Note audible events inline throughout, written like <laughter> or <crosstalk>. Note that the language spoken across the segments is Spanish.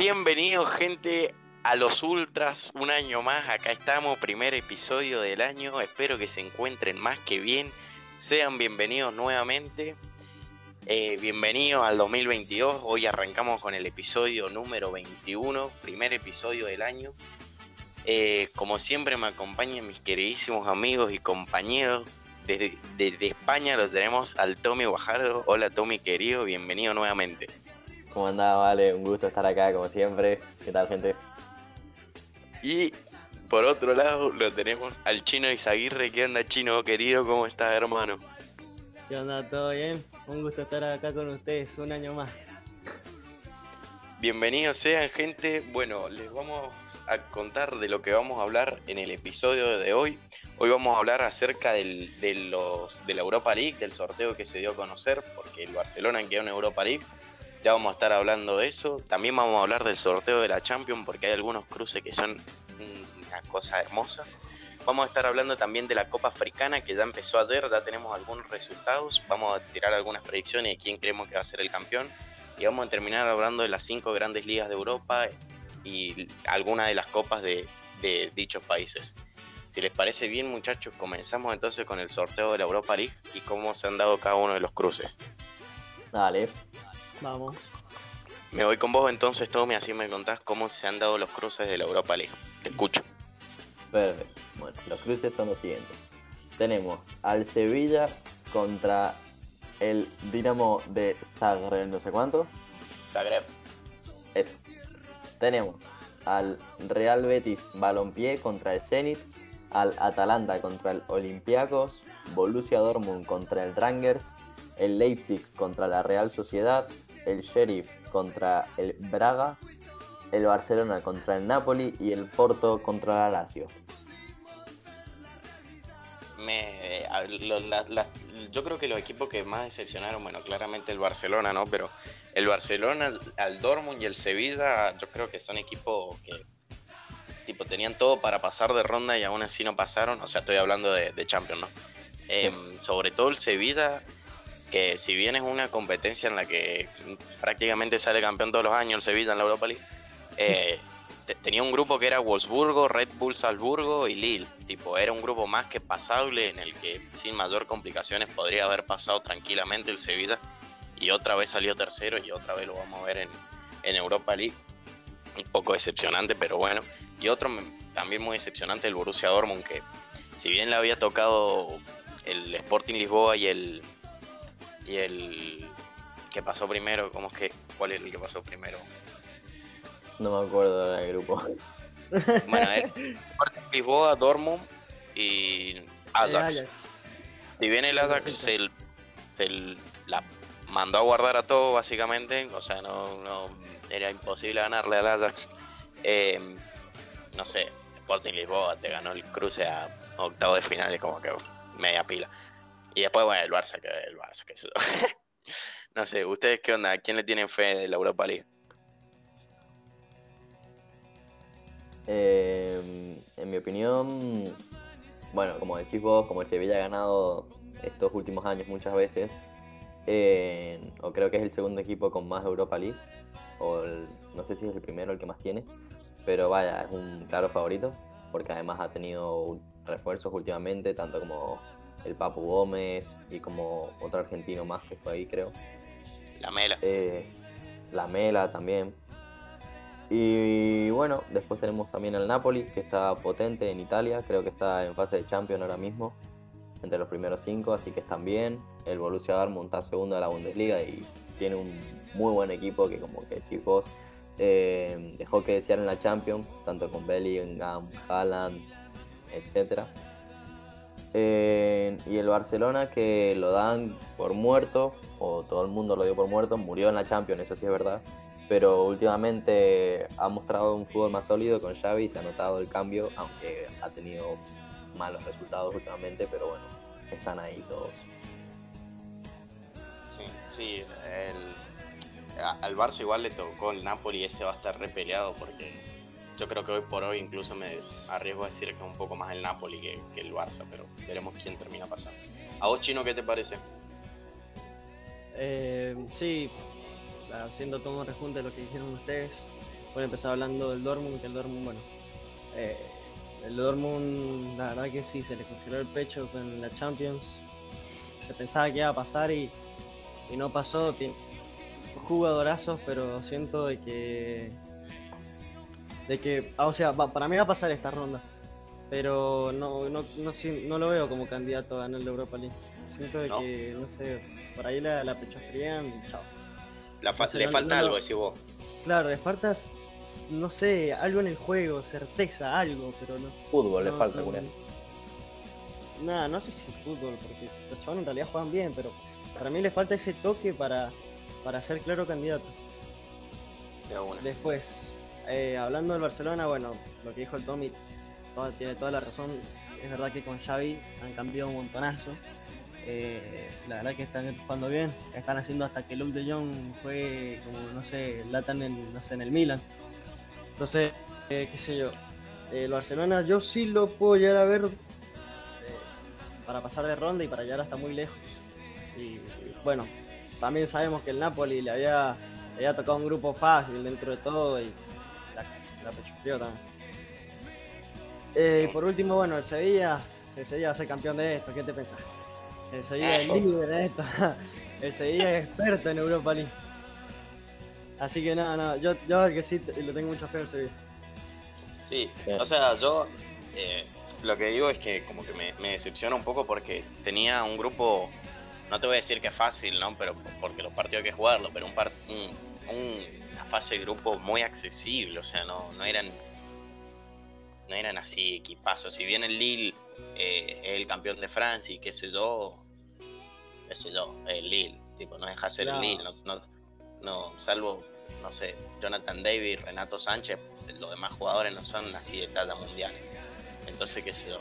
Bienvenidos gente a los Ultras, un año más, acá estamos, primer episodio del año, espero que se encuentren más que bien, sean bienvenidos nuevamente, eh, bienvenidos al 2022, hoy arrancamos con el episodio número 21, primer episodio del año, eh, como siempre me acompañan mis queridísimos amigos y compañeros, desde, España los tenemos al Tommy Guajardo, hola Tommy querido, bienvenido nuevamente. ¿Cómo andás, Vale? Un gusto estar acá, como siempre. ¿Qué tal, gente? Y por otro lado lo tenemos al chino Izaguirre. ¿Qué onda, chino querido? ¿Cómo estás, hermano? ¿Qué onda? ¿Todo bien? Un gusto estar acá con ustedes un año más. Bienvenidos sean, gente. Bueno, les vamos a contar de lo que vamos a hablar en el episodio de hoy. Hoy vamos a hablar acerca del, de, los, de la Europa League, del sorteo que se dio a conocer, porque el Barcelona quedó en Europa League ya vamos a estar hablando de eso. También vamos a hablar del sorteo de la Champions porque hay algunos cruces que son una cosa hermosa. Vamos a estar hablando también de la Copa Africana que ya empezó ayer, ya tenemos algunos resultados. Vamos a tirar algunas predicciones de quién creemos que va a ser el campeón. Y vamos a terminar hablando de las cinco grandes ligas de Europa y algunas de las copas de, de dichos países. Si les parece bien, muchachos, comenzamos entonces con el sorteo de la Europa League y cómo se han dado cada uno de los cruces. Dale. Vamos. Me voy con vos entonces, Tommy, así me contás cómo se han dado los cruces de la Europa League. Te escucho. Perfecto. Bueno, los cruces son los siguientes. Tenemos al Sevilla contra el Dinamo de Zagreb, no sé cuánto. Zagreb. Eso. Tenemos al Real Betis Balompié contra el Zenit, al Atalanta contra el Olympiacos, Borussia Dortmund contra el Rangers, el Leipzig contra la Real Sociedad, el Sheriff contra el Braga, el Barcelona contra el Napoli y el Porto contra la Lazio. Me, lo, la, la, yo creo que los equipos que más decepcionaron, bueno, claramente el Barcelona, ¿no? Pero el Barcelona, al Dortmund y el Sevilla, yo creo que son equipos que tipo tenían todo para pasar de ronda y aún así no pasaron. O sea, estoy hablando de, de Champions, ¿no? Sí. Eh, sobre todo el Sevilla, que si bien es una competencia en la que prácticamente sale campeón todos los años el Sevilla en la Europa League, <laughs> eh, tenía un grupo que era Wolfsburgo, Red Bull Salzburgo y Lille. Tipo, era un grupo más que pasable en el que sin mayor complicaciones podría haber pasado tranquilamente el Sevilla. Y otra vez salió tercero y otra vez lo vamos a ver en, en Europa League. Un poco decepcionante, pero bueno. Y otro también muy decepcionante, el Borussia Dortmund, que si bien le había tocado el Sporting Lisboa y el, y el que pasó primero, ¿cómo es que? ¿Cuál es el que pasó primero? No me acuerdo del grupo. Bueno, es <laughs> Lisboa, Dortmund y Ajax. Ajax. Si bien el Ajax se, se, la mandó a guardar a todo, básicamente, o sea, no, no era imposible ganarle al Ajax. Eh, no sé, Sporting Lisboa te ganó el cruce a octavo de finales, como que media pila. Y después, bueno, el Barça, que el Barça, que eso. <laughs> no sé, ¿ustedes qué onda? ¿A quién le tienen fe de la Europa League? Eh, en mi opinión, bueno, como decís vos, como el Sevilla ha ganado estos últimos años muchas veces, o creo que es el segundo equipo con más Europa League, o no sé si es el primero el que más tiene, pero vaya, es un claro favorito, porque además ha tenido refuerzos últimamente, tanto como el Papu Gómez y como otro argentino más que fue ahí, creo. La Mela. Eh, la Mela también. Y bueno, después tenemos también al Napoli, que está potente en Italia, creo que está en fase de Champions ahora mismo, entre los primeros cinco, así que están bien. El Borussia Dortmund está segundo de la Bundesliga y tiene un muy buen equipo que, como que decís vos, eh, dejó que desear en la Champions, tanto con Bellingham, Haaland, etcétera. Y el Barcelona que lo dan por muerto, o todo el mundo lo dio por muerto, murió en la Champions, eso sí es verdad. Pero últimamente ha mostrado un fútbol más sólido con Xavi, se ha notado el cambio, aunque ha tenido malos resultados últimamente, pero bueno, están ahí todos. Sí, sí, el, al Barça igual le tocó el Napoli y ese va a estar repeleado porque yo creo que hoy por hoy incluso me arriesgo a decir que es un poco más el Napoli que, el Barça, pero veremos quién termina pasando. ¿A vos, Chino, qué te parece? Eh, sí, haciendo todo un rejunte de lo que dijeron ustedes, voy a empezar hablando del Dortmund, que el Dortmund, bueno, eh, el Dortmund, la verdad que sí, se le congeló el pecho con la Champions. Se pensaba que iba a pasar y, y no pasó. Tiene jugadorazos, pero siento de que. De que, ah, o sea, va- para mí va a pasar esta ronda. Pero no, no, no, si- no lo veo como candidato a ganar la Europa League. Siento de No. que, no sé, por ahí la, la pecho frían y chao. La fa- le no- falta algo, decís vos. Claro, le falta, no sé, algo en el juego, certeza, algo, pero no. Fútbol le falta, no- Julián. Nada, no sé si fútbol, porque los chavales en realidad juegan bien, pero para mí le falta ese toque para, para ser claro candidato. De una. Después, eh, hablando del Barcelona, bueno, lo que dijo el Tommy tiene toda la razón. Es verdad que con Xavi han cambiado un montonazo. Eh, la verdad que están jugando bien. Están haciendo hasta que Luke de Jong juegue como, no sé, latan en, no sé, en el Milan. Entonces, eh, qué sé yo. El Barcelona yo sí lo puedo llegar a ver para pasar de ronda y para llegar hasta muy lejos. Y, bueno, también sabemos que el Napoli le había, le había tocado un grupo fácil dentro de todo y la, pechufrió también. Eh, y por último, bueno, el Sevilla, el Sevilla va a ser campeón de esto, ¿qué te pensás? El Sevilla es líder en esto, <laughs> el Sevilla es experto en Europa League. Así que no, no, yo, yo que sí le tengo mucha fe al Sevilla. Sí, o sea, yo eh, lo que digo es que como que me, me decepciona un poco porque tenía un grupo, no te voy a decir que es fácil, ¿no? Pero porque los partidos hay que jugarlo, pero un, par- un- un- una fase de grupo muy accesible, o sea, no, no eran no eran así equipazos. Si bien el Lille eh, es el campeón de Francia y qué sé yo, qué sé yo, el Lille, tipo, no deja de ser Claro. el Lille, no, no, no, salvo, no sé, Jonathan David, Renato Sánchez, los demás jugadores no son así de talla mundial. Entonces, qué sé yo.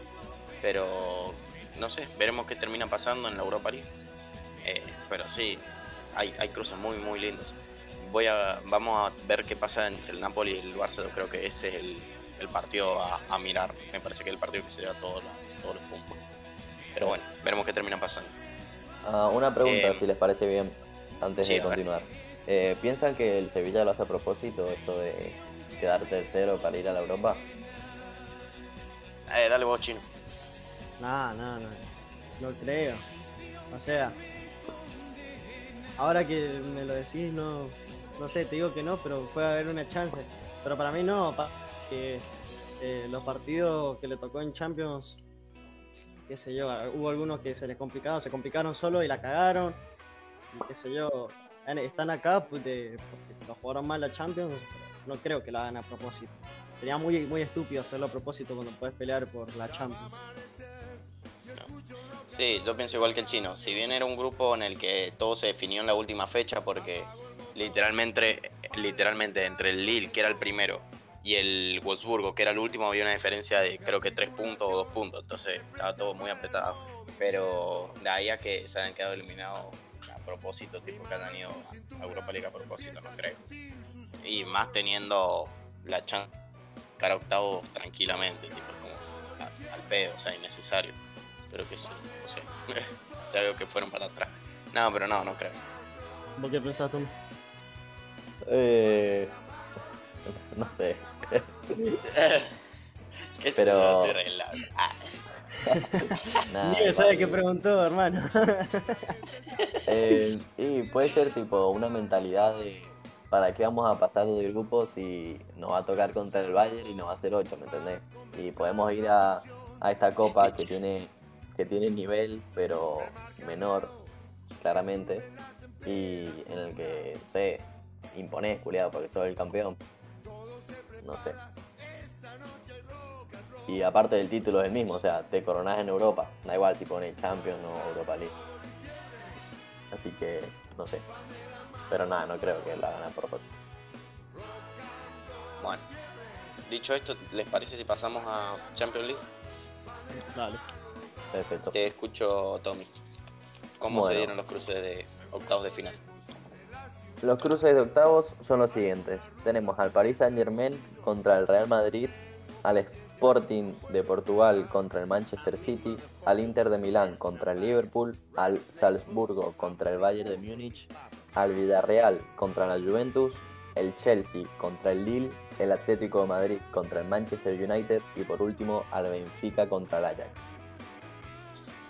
Pero, no sé, veremos qué termina pasando en la Europa League. Eh, pero sí, hay, hay cruces muy, muy lindos. Voy a, vamos a ver qué pasa entre el Napoli y el Barça. Yo creo que ese es el, el partido a, a mirar. Me parece que es el partido que se lleva todos los, todos los puntos. Pero bueno, veremos qué termina pasando. Ah, una pregunta, Eh, si les parece bien, antes sí, de continuar. Eh, ¿Piensan que el Sevilla lo hace a propósito, esto de quedar tercero para ir a la Europa? Eh, dale vos, chino. No, no, no. No creo. O sea, ahora que me lo decís, no, no sé, te digo que no, pero puede haber una chance. Pero para mí no, pa- eh, los partidos que le tocó en Champions, qué sé yo, hubo algunos que se les complicaron, se complicaron solo y la cagaron. Y qué sé yo, están acá pues, porque lo jugaron mal la Champions, no creo que la hagan a propósito. Sería muy, muy estúpido hacerlo a propósito cuando puedes pelear por la Champions. Sí, yo pienso igual que el chino. Si bien era un grupo en el que todo se definió en la última fecha, porque literalmente, literalmente entre el Lille, que era el primero, y el Wolfsburgo, que era el último, había una diferencia de creo que tres puntos o dos puntos. Entonces estaba todo muy apretado. Pero de ahí a que se hayan quedado eliminados a propósito, tipo que hayan ido a Europa League a propósito, no creo. Y más teniendo la chance de cara a octavos tranquilamente, tipo como al pedo, o sea, innecesario. Pero que sí, o sea, <laughs> ya veo que fueron para atrás. No, pero no, no creo. ¿Vos qué pensás, Tom? Eh, no sé. <laughs> ¿Qué Pero-? Ah, <laughs> Nada, Ni sabe qué preguntó, hermano. <laughs> Eh, y puede ser tipo una mentalidad de ¿para qué vamos a pasar de grupo si nos va a tocar contra el Bayern y nos va a hacer 8, ¿me entendés? Y podemos ir a, a esta copa que tiene, que tiene nivel, pero menor, claramente, y en el que, no sé, imponés, culiado, porque sos el campeón. No sé. Y aparte del título es el mismo, o sea, te coronás en Europa, da igual si pones Champions o Europa League. Así que, no sé. Pero nada, no creo que la hagan a propósito. bueno, dicho esto, ¿les parece si pasamos a Champions League? Dale. Perfecto. Te escucho, Tommy. ¿Cómo se dieron los cruces de octavos de final? Los cruces de octavos son los siguientes. Tenemos al Paris Saint Germain contra el Real Madrid, al Sporting de Portugal contra el Manchester City, al Inter de Milán contra el Liverpool, al Salzburgo contra el Bayern de Múnich, al Villarreal contra la Juventus el Chelsea contra el Lille, el Atlético de Madrid contra el Manchester United y por último al Benfica contra el Ajax.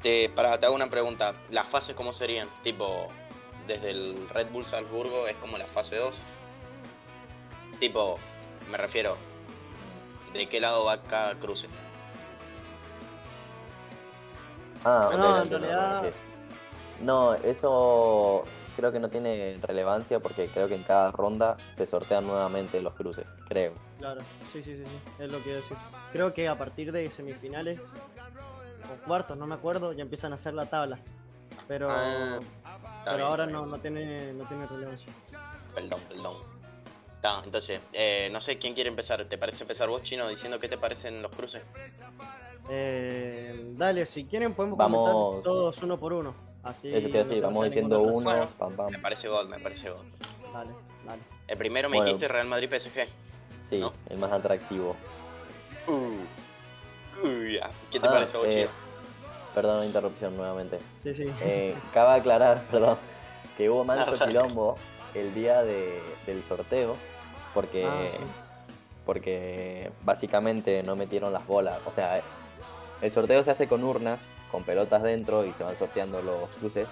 Te, hago una pregunta. ¿Las fases cómo serían? Tipo, desde el Red Bull Salzburgo es como la fase 2. Tipo, me refiero, ¿de qué lado va cada cruce? Ah, No, ok, en realidad-. No, eso creo que no tiene relevancia porque creo que en cada ronda se sortean nuevamente los cruces, creo. Claro, sí, sí, sí, sí, es lo que iba a decir. Creo que a partir de semifinales o cuartos, no me acuerdo, ya empiezan a hacer la tabla. Pero, Ah, pero bien, ahora no, no tiene, no tiene relevancia. Perdón, perdón. Está, entonces, eh, no sé quién quiere empezar. ¿Te parece empezar vos, Chino, diciendo qué te parecen los cruces? Eh, dale, si quieren podemos Vamos. comentar todos uno por uno. Así Eso te no vamos diciendo uno. Bueno. pam pam. Me parece God, me parece God. Dale, dale. El primero me Bueno. dijiste Real Madrid PSG. Sí, ¿no? el más atractivo. Uh. Ya. ¿Qué te Ah, parece vos, eh, Chino? Perdón la interrupción nuevamente. Sí, sí. Eh, cabe aclarar, <laughs> perdón, que hubo manso quilombo el día de- del sorteo porque, Ah, sí. porque básicamente no metieron las bolas. O sea, el sorteo se hace con urnas, con pelotas dentro y se van sorteando los cruces,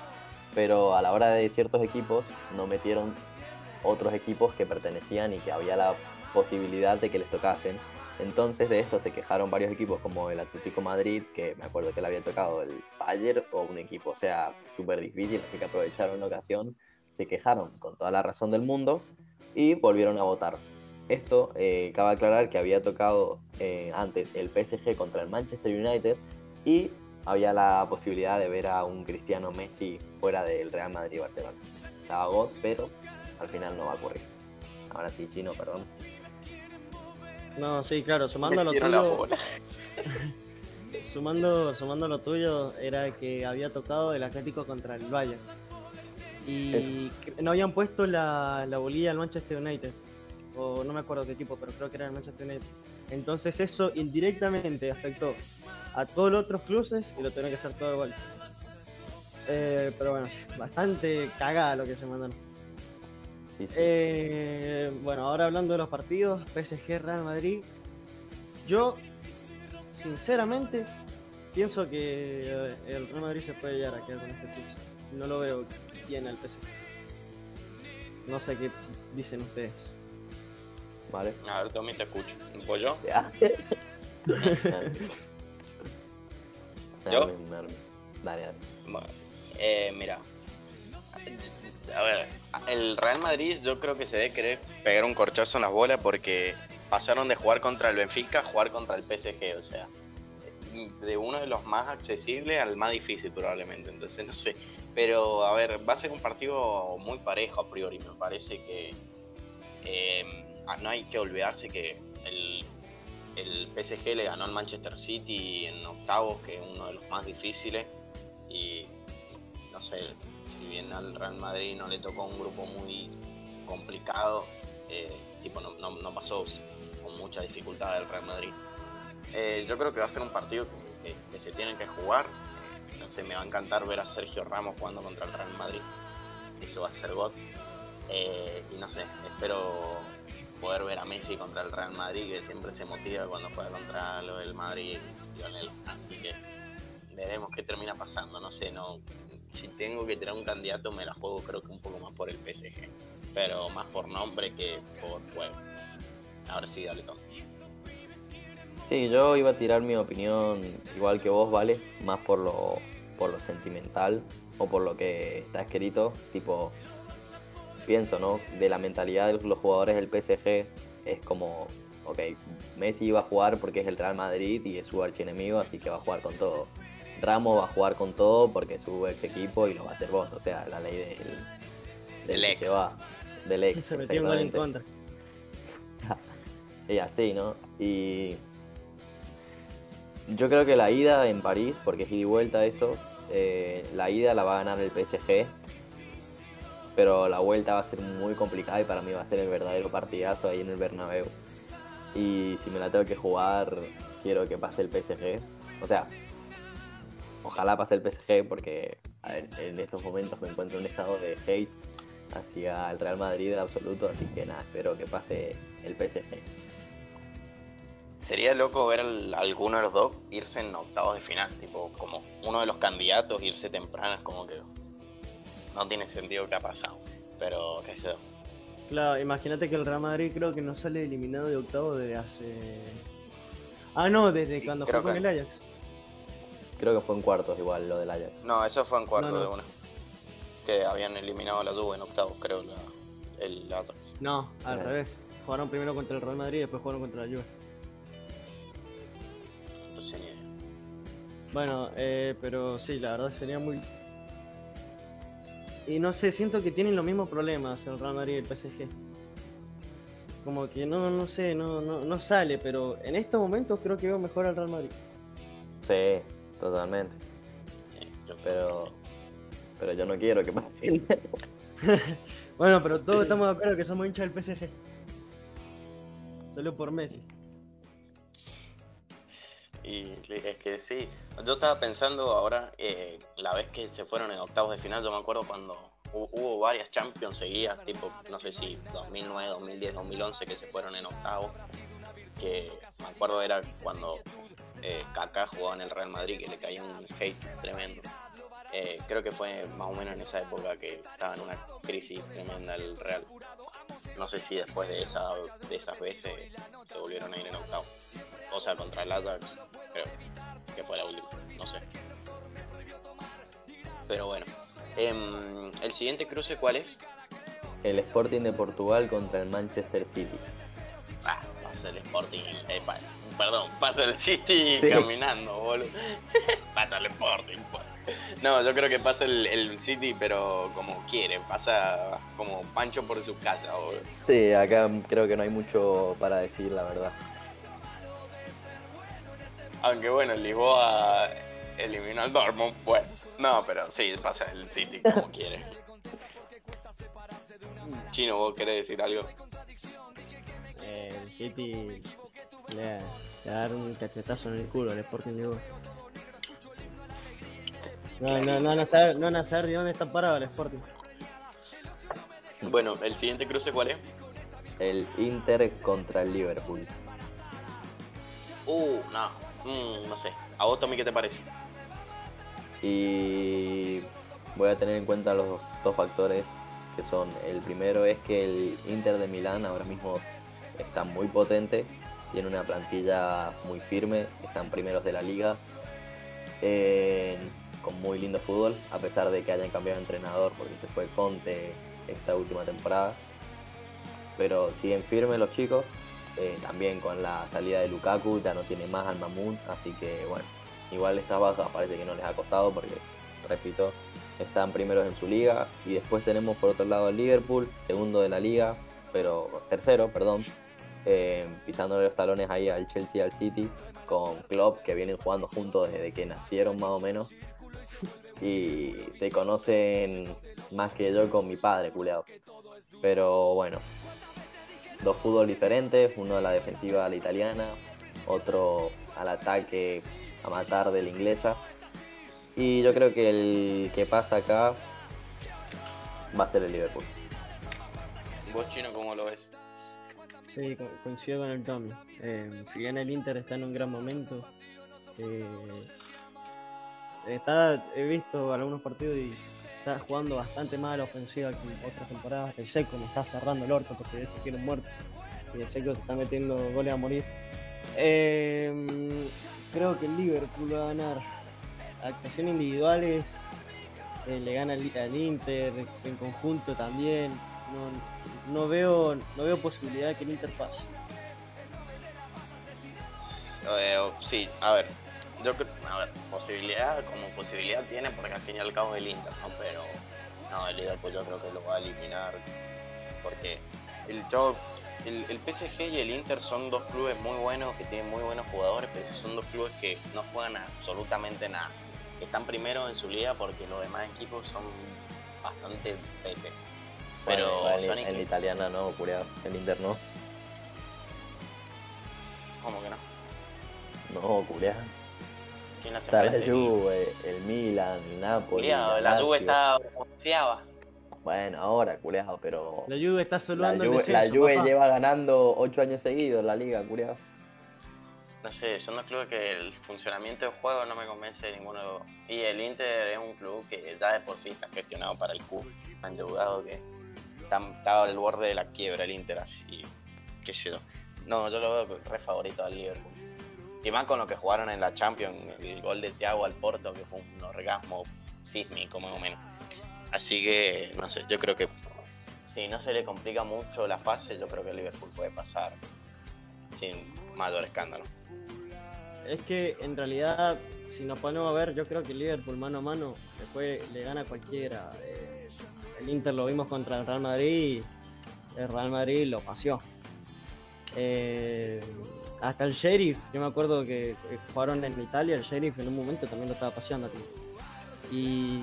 pero a la hora de ciertos equipos no metieron otros equipos que pertenecían y que había la posibilidad de que les tocasen. Entonces de esto se quejaron varios equipos como el Atlético Madrid, que me acuerdo que le había tocado el Bayern o un equipo, o sea, súper difícil, así que aprovecharon la ocasión, se quejaron con toda la razón del mundo y volvieron a votar. Esto, eh, cabe aclarar que había tocado eh, antes el PSG contra el Manchester United y había la posibilidad de ver a un Cristiano Messi fuera del Real Madrid y Barcelona. Estaba God, pero al final no va a ocurrir. Ahora sí, chino, perdón. No, sí, claro, sumando lo tuyo, <laughs> sumando, sumando lo tuyo, era que había tocado el Atlético contra el Bayern. Y que no habían puesto la, la bolilla al Manchester United. O no me acuerdo qué equipo, pero creo que era el Manchester United. Entonces eso indirectamente afectó a todos los otros cruces y lo tuvieron que hacer todo igual. Eh, pero bueno, bastante cagada lo que se mandaron. Sí, sí. Eh, bueno, ahora hablando de los partidos, PSG Real Madrid. Yo, sinceramente, pienso que eh, el Real Madrid se puede llegar a quedar con este cruce. No lo veo bien al PSG. No sé qué dicen ustedes. Vale. A ver, Tommy, te escucho. ¿Voy yo? Ya. <laughs> ¿Yo? Dale, dale. Dale, dale. Bueno, eh, mira. A ver, el Real Madrid yo creo que se debe querer pegar un corchazo en las bolas porque pasaron de jugar contra el Benfica a jugar contra el PSG, o sea, de uno de los más accesibles al más difícil probablemente, entonces no sé. Pero a ver, va a ser un partido muy parejo a priori, me parece que eh, no hay que olvidarse que el, el PSG le ganó al Manchester City en octavos, que es uno de los más difíciles, y no sé, si bien al Real Madrid no le tocó un grupo muy complicado, eh, tipo no, no- no pasó con mucha dificultad el Real Madrid. Eh, yo creo que va a ser un partido que, se tienen que jugar. Eh, no sé, me va a encantar ver a Sergio Ramos jugando contra el Real Madrid. Eso va a ser God. Y no sé, espero poder ver a Messi contra el Real Madrid, que siempre se motiva cuando juega contra lo del Madrid, Lionel. Así que veremos qué termina pasando. No sé, no. Si tengo que tirar un candidato, me la juego creo que un poco más por el PSG. Pero más por nombre que por juego. Ahora sí, dale todo. Sí, yo iba a tirar mi opinión igual que vos, ¿vale? Más por lo, por lo sentimental o por lo que está escrito. Tipo, pienso, ¿no? De la mentalidad de los jugadores del PSG es como, ok, Messi iba a jugar porque es el Real Madrid y es su archienemigo, así que va a jugar con todo. Ramos va a jugar con todo porque es su ex equipo y lo va a hacer vos, o sea, la ley del, Del que ex. se va, del ex. Se metió un gol en contra. <laughs> Y así, ¿no? Y yo creo que la ida en París, porque es ida y vuelta esto, eh, la ida la va a ganar el PSG, pero la vuelta va a ser muy complicada y para mí va a ser el verdadero partidazo ahí en el Bernabéu. Y si me la tengo que jugar, quiero que pase el PSG. O sea, ojalá pase el PSG porque a ver, en estos momentos me encuentro en un estado de hate hacia el Real Madrid en absoluto, así que nada, espero que pase el PSG. Sería loco ver al- alguno de los dos irse en octavos de final, tipo como uno de los candidatos irse temprano, es como que no tiene sentido que ha pasado. Pero qué sé yo. Claro, imagínate que el Real Madrid creo que no sale eliminado de octavo desde hace. Ah, no, desde Sí, cuando fue con que- el Ajax. Creo que fue en cuartos igual lo del Ajax. No, eso fue en cuarto No, no. de una. Que habían eliminado a la Juve en octavos, creo, la- el Ajax. No, al revés. Jugaron primero contra el Real Madrid y después jugaron contra la Juve. Entonces. Bueno, eh, pero sí, la verdad sería muy. Y no sé, siento que tienen los mismos problemas el Real Madrid y el PSG. Como que no, no sé, no, no, no sale, pero en estos momentos creo que veo mejor al Real Madrid. Sí, totalmente. Sí, yo Pero, pero yo no quiero que pase. <laughs> <laughs> Bueno, pero todos estamos de acuerdo que somos hinchas del PSG. Solo por Messi. Y es que sí, yo estaba pensando ahora, eh, la vez que se fueron en octavos de final, yo me acuerdo cuando hu- hubo varias Champions seguidas, tipo, no sé si 2009, 2010, 2011, que se fueron en octavos, que me acuerdo era cuando eh, Kaká jugaba en el Real Madrid, que le caía un hate tremendo. Eh, creo que fue más o menos en esa época que estaba en una crisis tremenda el Real. No sé si después de, esa, de esas veces se volvieron a ir en octavos. O sea, contra el Ajax, creo que fue la última, no sé. Pero bueno, Em, el siguiente cruce, ¿cuál es? El Sporting de Portugal contra el Manchester City. Ah, pasa el Sporting, eh, perdón, pasa el City Sí. caminando, boludo. pasa el Sporting, pues. No, yo creo que pasa el, el City, pero como quiere, pasa como Pancho por su casa, boludo. Sí, acá creo que no hay mucho para decir, la verdad. Aunque bueno, el Lisboa eliminó al Dortmund, pues. No, pero sí, pasa el City como <laughs> quiere. Chino, ¿vos querés decir algo? Eh, el City le, va- a dar un cachetazo en el culo al Sporting de Lisboa. No, no, no van a saber, no van a saber de dónde está parado el Sporting. Bueno, el siguiente cruce, ¿cuál es? El Inter contra el Liverpool. Uh, no, mm, no sé. ¿A vos, Tommy, qué te parece? Y voy a tener en cuenta los dos factores que son, el primero es que el Inter de Milán ahora mismo está muy potente, tiene una plantilla muy firme, están primeros de la liga, con muy lindo fútbol, a pesar de que hayan cambiado de entrenador porque se fue Conte esta última temporada. Pero siguen firmes los chicos, eh, también con la salida de Lukaku ya no tiene más al Mamun, así que bueno, igual estas bajas parece que no les ha costado porque, repito, están primeros en su liga y después tenemos por otro lado al Liverpool, segundo de la liga, pero tercero, perdón, eh, pisándole los talones ahí al Chelsea al City con Klopp que vienen jugando juntos desde que nacieron más o menos y se conocen más que yo con mi padre, culeado. Pero bueno, dos fútbol diferentes, uno a la defensiva a la italiana, otro al ataque a matar de la inglesa. Y yo creo que el que pasa acá va a ser el Liverpool. ¿Vos, Chino, cómo lo ves? Sí, co- coincido con el Tommy. Eh, si bien el Inter está en un gran momento, eh, está, he visto algunos partidos y está jugando bastante más a la ofensiva que en otras temporadas. El Seco me está cerrando el orto porque este quiere un muerto. Y el Seco se está metiendo goles a morir. Eh, creo que el Liverpool va a ganar. Actuaciones individuales eh, le gana al, Inter, en conjunto también. No veo no veo posibilidad de que el Inter pase. Eh, sí, a ver, yo a ver, posibilidad, como posibilidad tiene, porque al fin y al cabo es el Inter, ¿no? Pero, no, el Liverpool yo creo que lo va a eliminar, porque el, el, el PSG y el Inter son dos clubes muy buenos, que tienen muy buenos jugadores, pero son dos clubes que no juegan absolutamente nada. Están primero en su liga porque los demás equipos son bastante pete. Pero igual son en, la italiana no, culeado, en Inter no. ¿Cómo que no? No, culeado. ¿Quién Está la? Juve, el Milan, el Napoli. Culiao, la. Juve está onceava. Bueno, ahora, culeado, pero. La Juve está La saludando el Juve, la descenso, Juve papá. lleva ganando 8 años seguidos la liga, culeado. No sé, son dos clubes que el funcionamiento del juego no me convence de ninguno de los dos. Y el Inter es un club que ya de por sí está gestionado para el club, endeudado que está, está al borde de la quiebra el Inter, así, qué sé yo. No, yo lo veo re favorito al Liverpool. Y más con lo que jugaron en la Champions, el gol de Thiago al Porto, que fue un orgasmo sísmico más o menos. Así que, no sé, yo creo que si no se le complica mucho la fase, yo creo que el Liverpool puede pasar sin mayor escándalo. Es que en realidad, si nos ponemos a ver, yo creo que el Liverpool mano a mano después le gana a cualquiera. Eh, el Inter lo vimos contra el Real Madrid y el Real Madrid lo paseó. Eh, hasta el Sheriff, yo me acuerdo que jugaron en Italia, el Sheriff en un momento también lo estaba paseando aquí. Y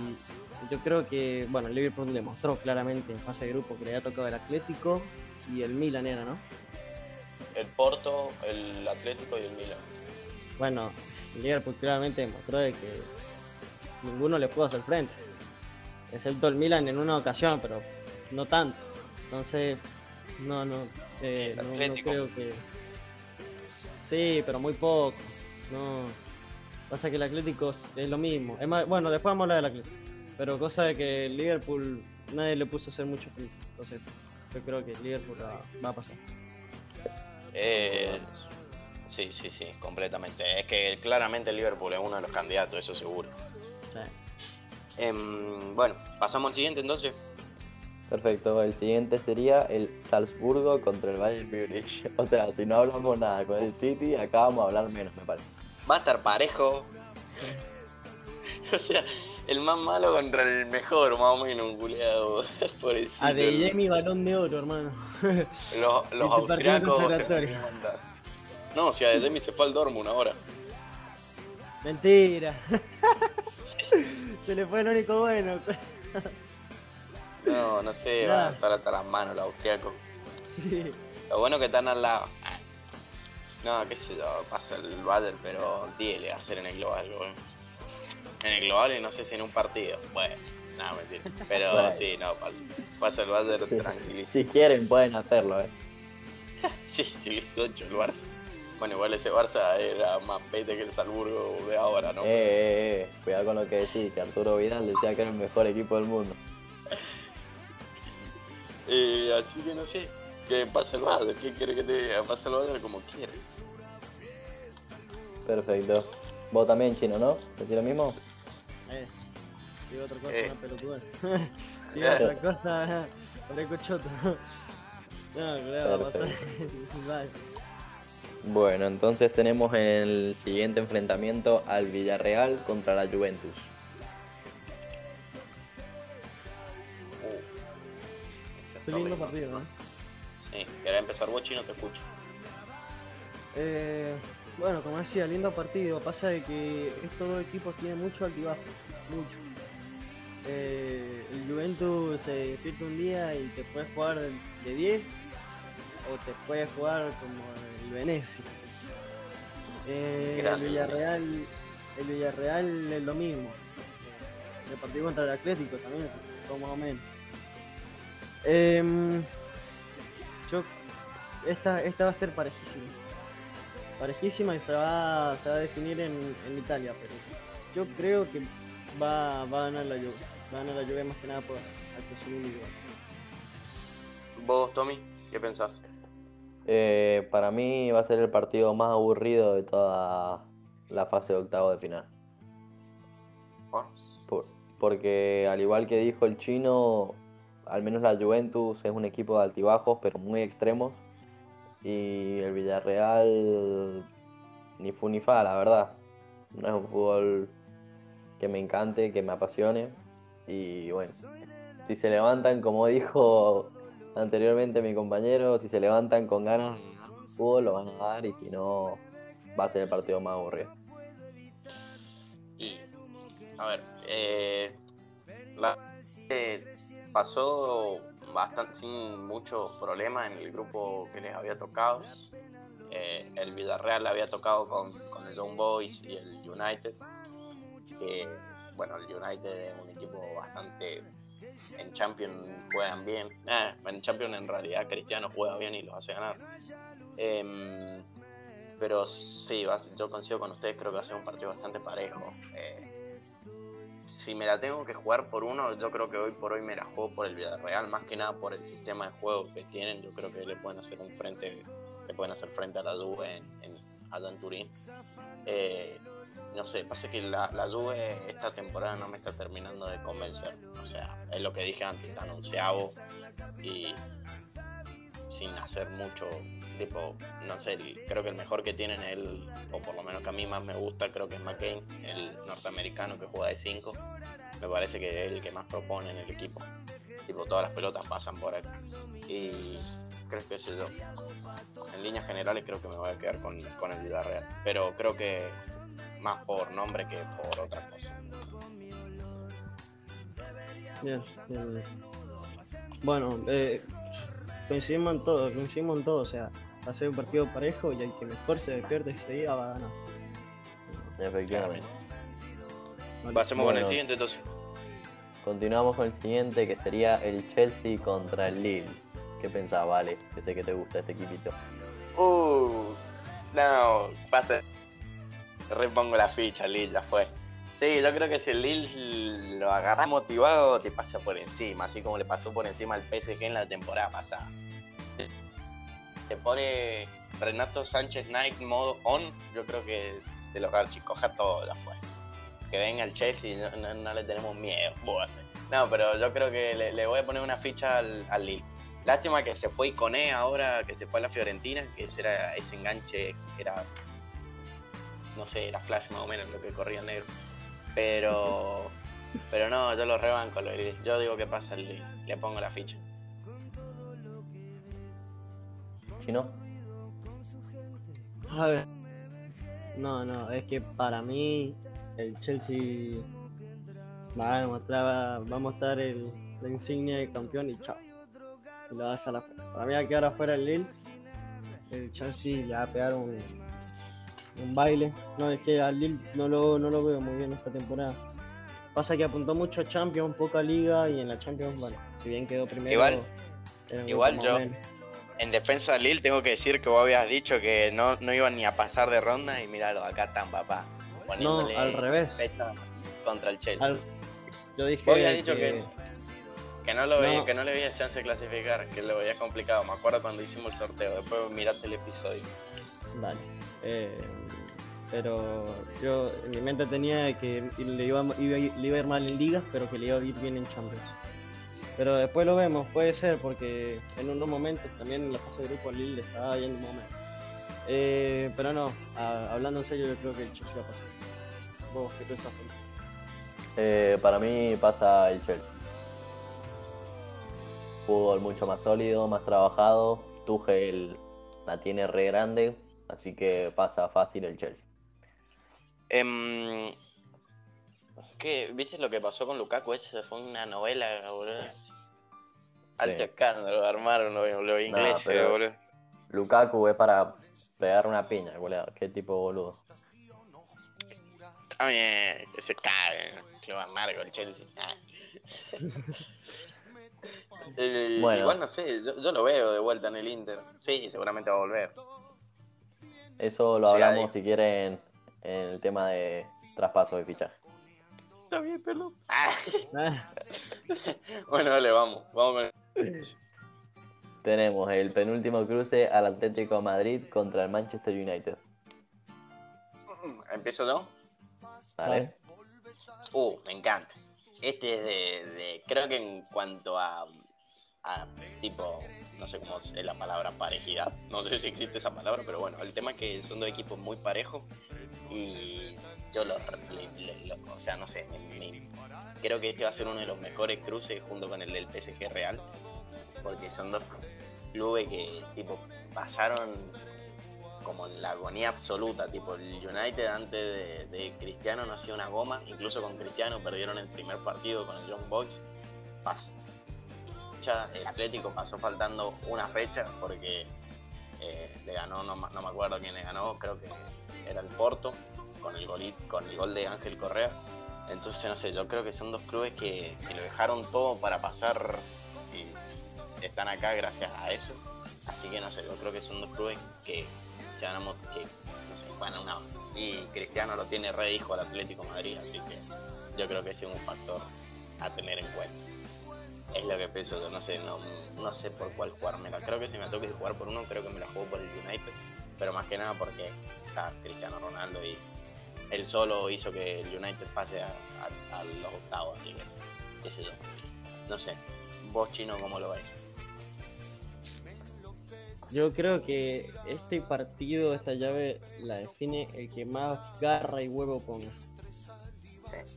yo creo que, bueno, el Liverpool demostró claramente en fase de grupo que le había tocado el Atlético y el Milan era, ¿no? El Porto, el Atlético y el Milan. Bueno, el Liverpool claramente demostró de que ninguno le pudo hacer frente. Excepto el Milan en una ocasión, pero no tanto. Entonces, no, no, eh, no, creo que. Sí, pero muy poco. No. Pasa que el Atlético es es lo mismo. Es más, bueno, después vamos a hablar del Atlético. Pero cosa de que el Liverpool nadie le puso a hacer mucho frente. Entonces, yo creo que el Liverpool va, va a pasar. Eh, sí, sí, sí, completamente. Es que claramente el Liverpool es uno de los candidatos, eso seguro. Sí. Em, bueno, pasamos al siguiente entonces. Perfecto, el siguiente sería el Salzburgo contra el Bayern Múnich. <laughs> O sea, si no hablamos nada con el City, acá vamos a hablar menos, me parece. Va a estar parejo. <laughs> o sea, el más malo contra el mejor, más o menos, un culeado. <laughs> Por el A de Jamie Balón de Oro, hermano. Los, los Este austriacos. mandan. No, si a de Demi se fue al Dortmund ahora. Mentira. Se le fue el único bueno. No, no sé, Nah. <laughs> va a estar hasta las manos los austriacos. Sí. Lo bueno que están al lado. Ah. No, qué sé yo, pasa el Bayern, pero 10 le va a hacer en el global, boludo. En el global y no sé si en un partido. Bueno, nada, mentira. Pero <laughs> Bueno. sí, no, pa- pasa el Bayern tranquilísimo. Si quieren, pueden hacerlo, eh. <laughs> Sí, sí, le hizo 8 el Barça. Bueno, igual ese Barça era más pete que el Salzburgo de ahora, ¿no? Eh, eh, eh, cuidado con lo que decís, que Arturo Vidal decía que era el mejor equipo del mundo. <laughs> Eh, así que no sé, que pasa el Bayern, ¿qué quiere que te diga? Pasa el Bayern como quiere. Perfecto. Vos también, chino, ¿no? ¿Decís lo mismo? Eh. Si otra cosa, Eh. una pelotuda. <laughs> si otra cosa, <laughs> parezco choto. No, claro, va a pasar. Vale. Bueno, entonces tenemos el siguiente enfrentamiento al Villarreal contra la Juventus. Qué lindo partido, ¿no? Sí, querés empezar vos, chino, te escucho. Eh, bueno, como decía, lindo partido. Pasa de que estos dos equipos tienen mucho altibajo. Mucho. Eh, el Juventus se despierta un día y te puede jugar de 10 o te puede jugar como el Venecia. Eh, el. Villarreal el Villarreal es lo mismo. El partido contra el Atlético también, son más o menos. Em, yo esta, esta va a ser parejísima. Parejísima y se va, se va a definir en, en Italia, pero yo creo que va, va a ganar la Juve. Va a ganar la Juve más que nada por actuación individual. Vos, Tommy, ¿qué pensás? Eh, para mí va a ser el partido más aburrido de toda la fase de octavo de final. ¿Por? Por- porque al igual que dijo el chino, al menos la Juventus es un equipo de altibajos, pero muy extremos. Y el Villarreal ni fu ni fa, la verdad. No es un fútbol que me encante, que me apasione. Y bueno, si se levantan, como dijo anteriormente mi compañero, si se levantan con ganas de dar fútbol, lo van a dar. Y si no, va a ser el partido más aburrido. Y, a ver, eh, la eh, pasó bastante sin muchos problemas en el grupo que les había tocado. Eh, el Villarreal había tocado con, con el Young Boys y el United. Que, bueno, el United es un equipo bastante en Champions juegan bien. Eh, en Champions en realidad Cristiano juega bien y los hace ganar. Em, pero sí, yo coincido con ustedes, creo que va a ser un partido bastante parejo. Eh, si me la tengo que jugar por uno, yo creo que hoy por hoy me la juego por el Villarreal, más que nada por el sistema de juego que tienen. Yo creo que le pueden hacer un frente, le pueden hacer frente a la Juve en, en, allá en Turín. Eh, no sé, pasa que la, la Juve esta temporada no me está terminando de convencer. O sea, es lo que dije antes, está anunciado y sin hacer mucho, tipo, no sé, creo que el mejor que tienen el, o por lo menos que a mí más me gusta, creo que es McCain, el norteamericano que juega de 5. Me parece que es el que más propone en el equipo. Tipo, todas las pelotas pasan por él. Y creo que es yo. En líneas generales creo que me voy a quedar con, con el Villarreal. Pero creo que más por nombre que por otra cosa. Bien, bien, Bueno, eh, coincidimos en todo, coincidimos en todo, o sea, va a ser un partido parejo y el que mejor se despierte ese día va a ganar. Efectivamente. Pasemos con el siguiente entonces. Continuamos con el siguiente que sería el Chelsea contra el Lille. ¿Qué pensás, Vale? Que sé que te gusta este equipito. Uh, no, pasa repongo la ficha, Lil, ya fue. Sí, yo creo que si el Lil lo agarra motivado, te pasa por encima, así como le pasó por encima al PSG en la temporada pasada. Te pone Renato Sánchez Knight modo on, yo creo que se lo coja todo, ya fue. Que venga el Chelsea, no, no, le tenemos miedo. No, pero yo creo que le, voy a poner una ficha al, Lille. Lástima que se fue Iconé ahora, que se fue a la Fiorentina, que ese era ese enganche que era no sé, era Flash más o menos lo que corría negro. Pero <laughs> pero no, yo lo rebanco, lo yo digo que pasa, le, le pongo la ficha. ¿Si no? A ver. No, no, es que para mí el Chelsea va a demostrar, va a mostrar el, la insignia de campeón y chao. Y lo dejar afuera. Para mí va a quedar afuera el Lille. El Chelsea le va a pegar un, un baile. No, es que al Lille no lo, no lo veo muy bien esta temporada. Pasa que apuntó mucho a Champions, poca liga y en la Champions, bueno, si bien quedó primero. Igual, igual yo, en defensa de Lille tengo que decir que vos habías dicho que no, no iban ni a pasar de ronda y míralo, acá están papá. No, al revés. Contra el Chelsea. Yo dije que... dicho que... que... no lo veía, que no le veía chance de clasificar, que lo veía complicado. Me acuerdo cuando hicimos el sorteo, después mirate el episodio. Vale. Eh, pero yo en mi mente tenía que le iba, iba, le iba a ir mal en ligas, pero que le iba a ir bien en Champions. Pero después lo vemos, puede ser, porque en unos momentos también en la fase de grupo Lille le estaba yendo un momento. Eh, pero no, hablando en serio, yo creo que el Chelsea va a pasar. ¿Vos qué pensás? Eh, para mí pasa el Chelsea. Fútbol mucho más sólido, más trabajado. Tuchel la tiene re grande, así que pasa fácil el Chelsea. Eh, ¿qué, ¿Viste lo que pasó con Lukaku? Ese fue una novela, boludo. Alto escándalo, armaron los, ingleses, boludo. Lukaku es para pegar una piña, boludo. Qué tipo boludo. Está bien, que se cae, que lo amargo el Chelsea. <laughs> Eh, bueno. Igual no sé, yo, yo, lo veo de vuelta en el Inter. Sí, seguramente va a volver. Eso lo hablamos si quieren en el tema de traspaso de fichaje. Está bien, perdón. <laughs> bueno, dale, vamos. Vamos Tenemos el penúltimo cruce al Atlético Madrid contra el Manchester United. ¿Empiezo yo? Vale. Uh, me encanta. Este es de, creo que en cuanto a, a tipo, no sé cómo es la palabra parejidad, no sé si existe esa palabra, pero bueno, el tema es que son dos equipos muy parejos y yo lo, o sea, no sé, creo que este va a ser uno de los mejores cruces junto con el del PSG Real, porque son dos clubes que tipo pasaron como en la agonía absoluta, tipo el United antes de, Cristiano no hacía una goma, incluso con Cristiano perdieron el primer partido con el John El Atlético pasó faltando una fecha porque eh, le ganó, no, me acuerdo quién le ganó, creo que era el Porto, con el, gol, con el gol de Ángel Correa. Entonces, no sé, yo creo que son dos clubes que, que lo dejaron todo para pasar y están acá gracias a eso. Así que no sé, yo creo que son dos clubes que ya no, que no sé, a. Y Cristiano lo tiene re hijo al Atlético Madrid, así que yo creo que es un factor a tener en cuenta. Es lo que pienso yo, no sé, no, no sé por cuál jugármela. Creo que si me toque jugar por uno, creo que me la juego por el United, pero más que nada porque está Cristiano Ronaldo y él solo hizo que el United pase a, los octavos, así que, sé. No sé, vos chino, ¿cómo lo veis? Yo creo que este partido, esta llave, la define el que más garra y huevo ponga.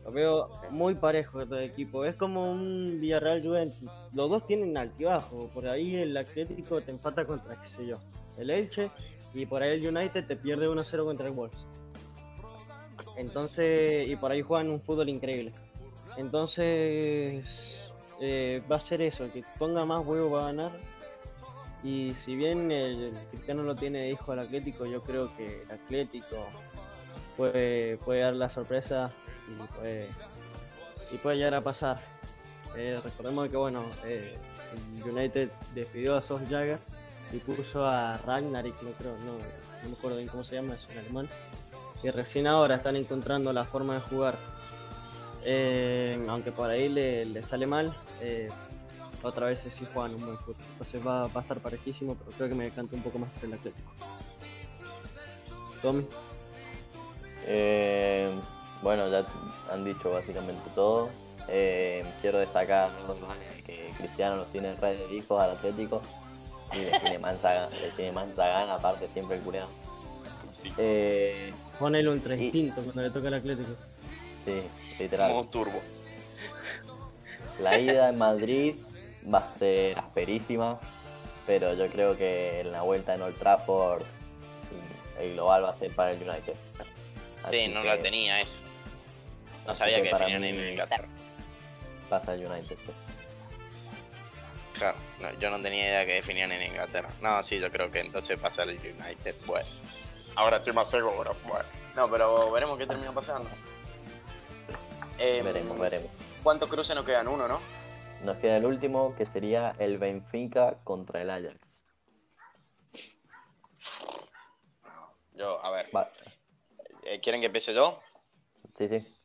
Lo veo muy parejo este equipo. Es como un Villarreal Juventus. Los dos tienen altibajo. Por ahí el Atlético te empata contra, qué sé yo, el Elche. Y por ahí el United te pierde 1-0 contra el Wolves. Entonces, y por ahí juegan un fútbol increíble. Entonces, eh, va a ser eso, el que ponga más huevo va a ganar. Y si bien el Cristiano lo tiene hijo al Atlético, yo creo que el Atlético puede, puede dar la sorpresa y puede, y puede llegar a pasar. Eh, recordemos que bueno, eh, United despidió a Sos Jagger y puso a Ragnarik, no creo, no, no me acuerdo bien cómo se llama, es un alemán, que recién ahora están encontrando la forma de jugar. Eh, aunque por ahí le, le sale mal, otra vez sí juegan un buen fútbol. Entonces va, va a estar parejísimo, pero creo que me decanta un poco más por el Atlético. Tommy. Eh, bueno, ya han dicho básicamente todo. Eh, quiero destacar que Cristiano los tiene re de hijos al Atlético y le tiene mansa, <laughs> le tiene mansa gana, aparte siempre el cureado. Eh, Ponele un tres tinto cuando le toca el Atlético. sí, literal. Como turbo. La ida en Madrid va a ser asperísima, pero yo creo que en la vuelta en Old Trafford el global va a ser para el United. Sí, Así no que la tenía eso. No sabía que definían en Inglaterra. Pasa el United, sí. Claro, no, yo no tenía idea que definían en Inglaterra. No, sí, yo creo que entonces pasa el United. Bueno, ahora estoy más seguro. Bueno, no, pero veremos qué termina pasando. Em, Veremos, veremos. ¿Cuántos cruces nos quedan? Uno, ¿no? Nos queda el último, que sería el Benfica contra el Ajax. Yo, a ver, Va- eh, ¿quieren que empiece yo? Sí, sí.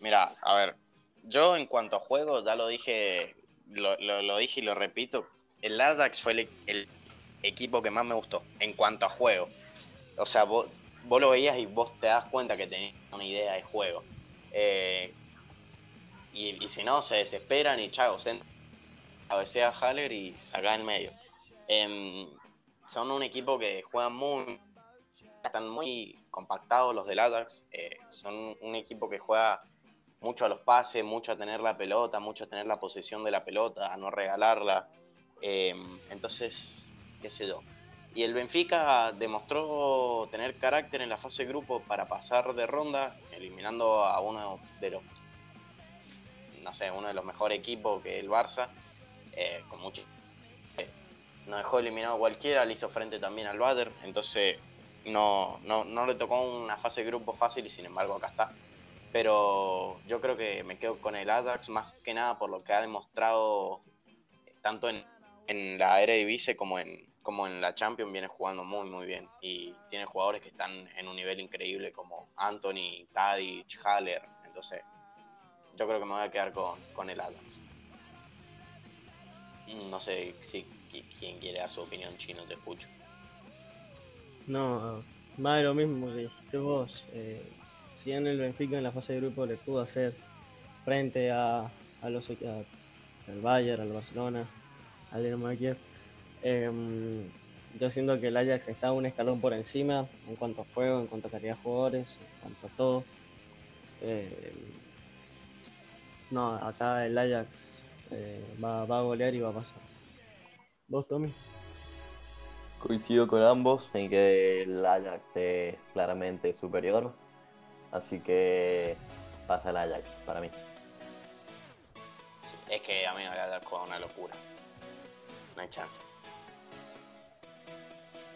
Mira, a ver, yo en cuanto a juego, ya lo dije, lo, lo- dije y lo repito, el Ajax fue el, equipo que más me gustó en cuanto a juego. O sea, vos, vos lo veías y vos te das cuenta que tenías una idea de juego. Eh, y, si no, se desesperan y chao, se a Haller y saca en medio. Em, son un equipo que juegan muy, están muy compactados los del Ajax. eh, son un equipo que juega mucho a los pases, mucho a tener la pelota, mucho a tener la posesión de la pelota, a no regalarla. eh, entonces, qué sé yo. Y el Benfica demostró tener carácter en la fase de grupo para pasar de ronda, eliminando a uno de los, no sé, uno de los mejores equipos que el Barça, eh, con mucho. eh, nos dejó eliminado a cualquiera, le hizo frente también al Bayern, entonces no, no, no le tocó una fase de grupo fácil y sin embargo acá está. Pero yo creo que me quedo con el Ajax más que nada por lo que ha demostrado tanto en, en la Eredivisie como en, como en la Champions viene jugando muy muy bien y tiene jugadores que están en un nivel increíble como Anthony, Tadic, Haller, entonces yo creo que me voy a quedar con, con el Ajax. No sé si qui- quién quiere dar su opinión chino, te escucho. No, más de lo mismo que vos. Eh, si bien el Benfica en la fase de grupo le pudo hacer frente a, a los a- al Bayern, al Barcelona, al Dinamo Kiev, em, yo siento que el Ajax está un escalón por encima en cuanto a juego, en cuanto a calidad de jugadores, en cuanto a todo. Eh, no, acá el Ajax eh, va, va a golear y va a pasar. ¿Vos, Tommy? Coincido con ambos en que el Ajax es claramente superior. Así que pasa el Ajax para mí. Es que a mí me va a dar con una locura. No hay chance.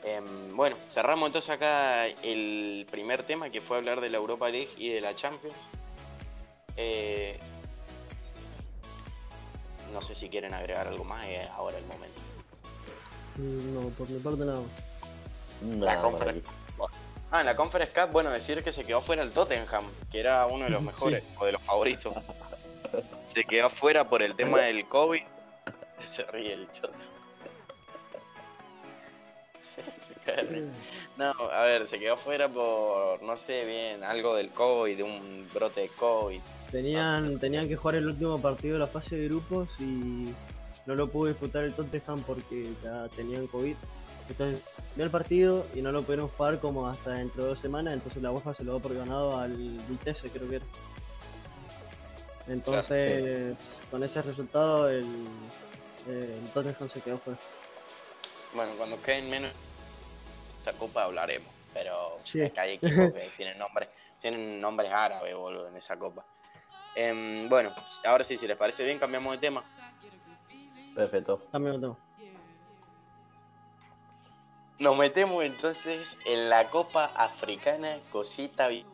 Em, bueno, cerramos entonces acá el primer tema que fue hablar de la Europa League y de la Champions. Eh, no sé si quieren agregar algo más, es ahora el momento. No, por mi parte nada. Nada por compra- aquí. Ah, en la Conference Cup, bueno, decir que se quedó fuera el Tottenham, que era uno de los <laughs> Sí. mejores o de los favoritos. Se quedó fuera por el tema del COVID. <laughs> Se ríe el choto. <laughs> No, a ver, se quedó fuera por, no sé bien, algo del COVID, de un brote de COVID. Tenían, tenían que jugar el último partido de la fase de grupos y no lo pudo disputar el Tottenham porque ya tenían COVID. Entonces, vio el partido y no lo pudieron jugar como hasta dentro de dos semanas, entonces la UEFA se lo dio por ganado al Vitesse, creo que era. Entonces, con ese resultado, el, eh, el Tottenham se quedó fuera. Bueno, cuando queden menos esta copa hablaremos, pero Sí. es que hay equipos que <laughs> tienen nombres, tienen nombres árabes, boludo, en esa copa. Em, bueno, ahora sí, si les parece bien, cambiamos de tema. Perfecto. También lo tengo. Nos metemos entonces en la Copa Africana Cosita Vieja.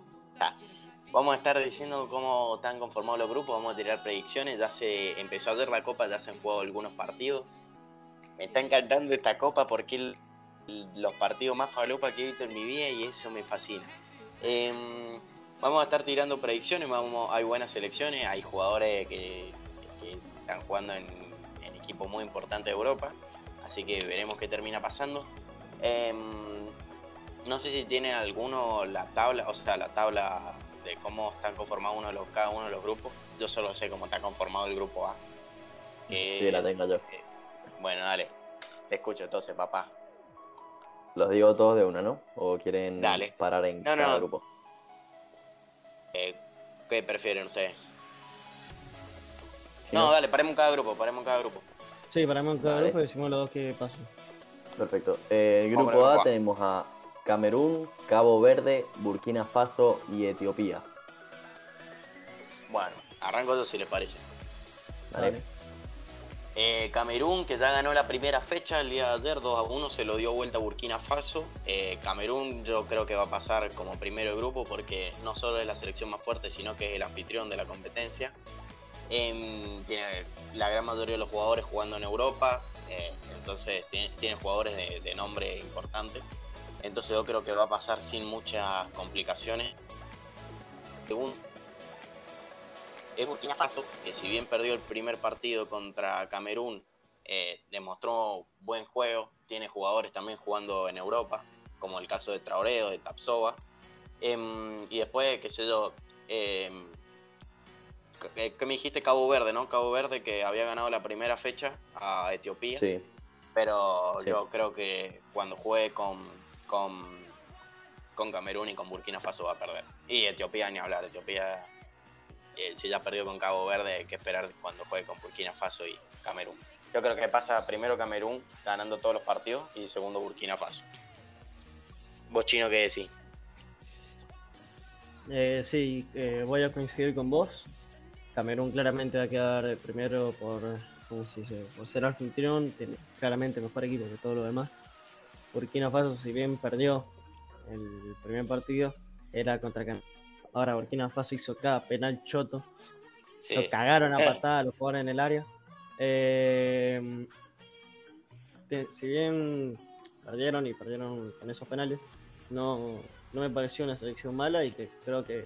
Vamos a estar diciendo cómo están conformados los grupos, vamos a tirar predicciones. Ya se empezó a ver la Copa, ya se han jugado algunos partidos. Me está encantando esta Copa porque los partidos más falopa que he visto en mi vida y eso me fascina. Em, vamos a estar tirando predicciones, hay buenas selecciones, hay jugadores que, que están jugando en, en equipos muy importantes de Europa, así que veremos qué termina pasando. Em, no sé si tiene alguno la tabla, o sea, la tabla de cómo están conformados uno de los, cada uno de los grupos. Yo solo sé cómo está conformado el grupo A. que Sí, la tengo yo. eh, bueno, dale. Te escucho entonces, papá. Los digo todos de una, ¿no? ¿O quieren Dale. parar en No, cada no. grupo? Eh, ¿Qué prefieren ustedes? Si No, dale, paremos en cada grupo, paremos en cada grupo. Sí, para mí en cada grupo decimos los dos que pasan. Perfecto. Eh, el grupo A tenemos a Camerún, Cabo Verde, Burkina Faso y Etiopía. Bueno, arranco yo si les parece. Vale. Eh, Camerún, que ya ganó la primera fecha el día de ayer, 2 a 1, se lo dio vuelta a Burkina Faso. Eh, Camerún yo creo que va a pasar como primero de grupo porque no solo es la selección más fuerte, sino que es el anfitrión de la competencia. Em, tiene la gran mayoría de los jugadores jugando en Europa, eh, entonces tiene, jugadores de, nombre importante. Entonces yo creo que va a pasar sin muchas complicaciones. Segundo, es Burkina Faso, que si bien perdió el primer partido contra Camerún, eh, demostró buen juego, tiene jugadores también jugando en Europa, como el caso de Traoré o de Tapsova. Em, y después, qué sé yo, ¿qué, qué me dijiste? Cabo Verde, ¿no? Cabo Verde que había ganado la primera fecha a Etiopía, Sí. pero Sí. yo creo que cuando juegue con, con, con Camerún y con Burkina Faso va a perder. Y Etiopía ni hablar, Etiopía eh, si ya perdió con Cabo Verde, hay que esperar cuando juegue con Burkina Faso y Camerún. Yo creo que pasa primero Camerún ganando todos los partidos y segundo Burkina Faso. ¿Vos chino qué decís? Eh, sí, eh, voy a coincidir con vos. Camerún claramente va a quedar primero por, ¿cómo se dice? por ser anfitrión, tiene claramente mejor equipo que todo lo demás. Burkina Faso, si bien perdió el primer partido, era contra Camerún. Ahora Burkina Faso hizo cada penal choto. Sí. Lo cagaron a Eh. patada a los jugadores en el área. Eh, te- si bien perdieron y perdieron con esos penales, no, no me pareció una selección mala y que creo que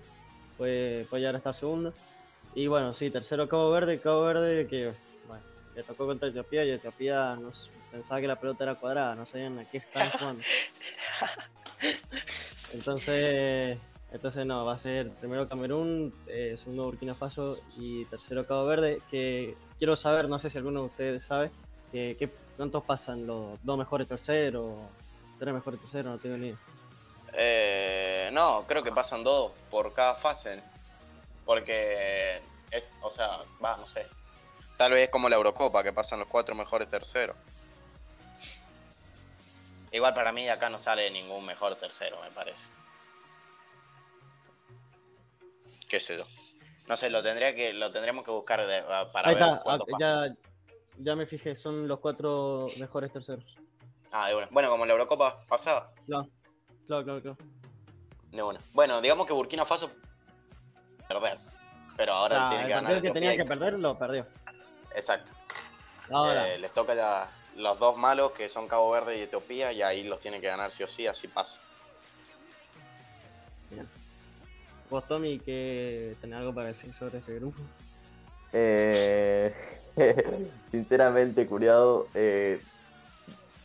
puede, puede llegar a estar segundo. Y bueno, sí, tercero Cabo Verde, Cabo Verde que bueno, le tocó contra Etiopía y Etiopía no pensaba que la pelota era cuadrada, no sabían a qué estaban jugando. <laughs> Entonces, entonces no, va a ser primero Camerún, eh, segundo Burkina Faso y tercero Cabo Verde, que quiero saber, no sé si alguno de ustedes sabe, que, que- cuántos pasan los dos mejores terceros, tres mejores terceros, no tengo ni idea. Eh, no, creo que pasan dos por cada fase. Porque, es- o sea, va, no sé. Tal vez como la Eurocopa, que pasan los cuatro mejores terceros. Igual para mí acá no sale ningún mejor tercero, me parece. Qué sé yo. No sé, lo tendría que, lo tendremos que buscar de- para Ahí ver está, cuántos ah, ya, ya me fijé, son los cuatro mejores terceros. Ah, de una. Bueno, como la Eurocopa pasada. Claro, claro, claro. claro. De una. Bueno, digamos que Burkina Faso perder. Pero ahora Ah, tiene el que ganar partido que tenía que perder lo perdió. Exacto. Ahora, Eh, les toca ya los dos malos que son Cabo Verde y Etiopía y ahí los tiene que ganar sí o sí, así pasa. vos, Tommy, que tenés algo para decir sobre este grupo. Eh, <laughs> sinceramente, curiado, eh,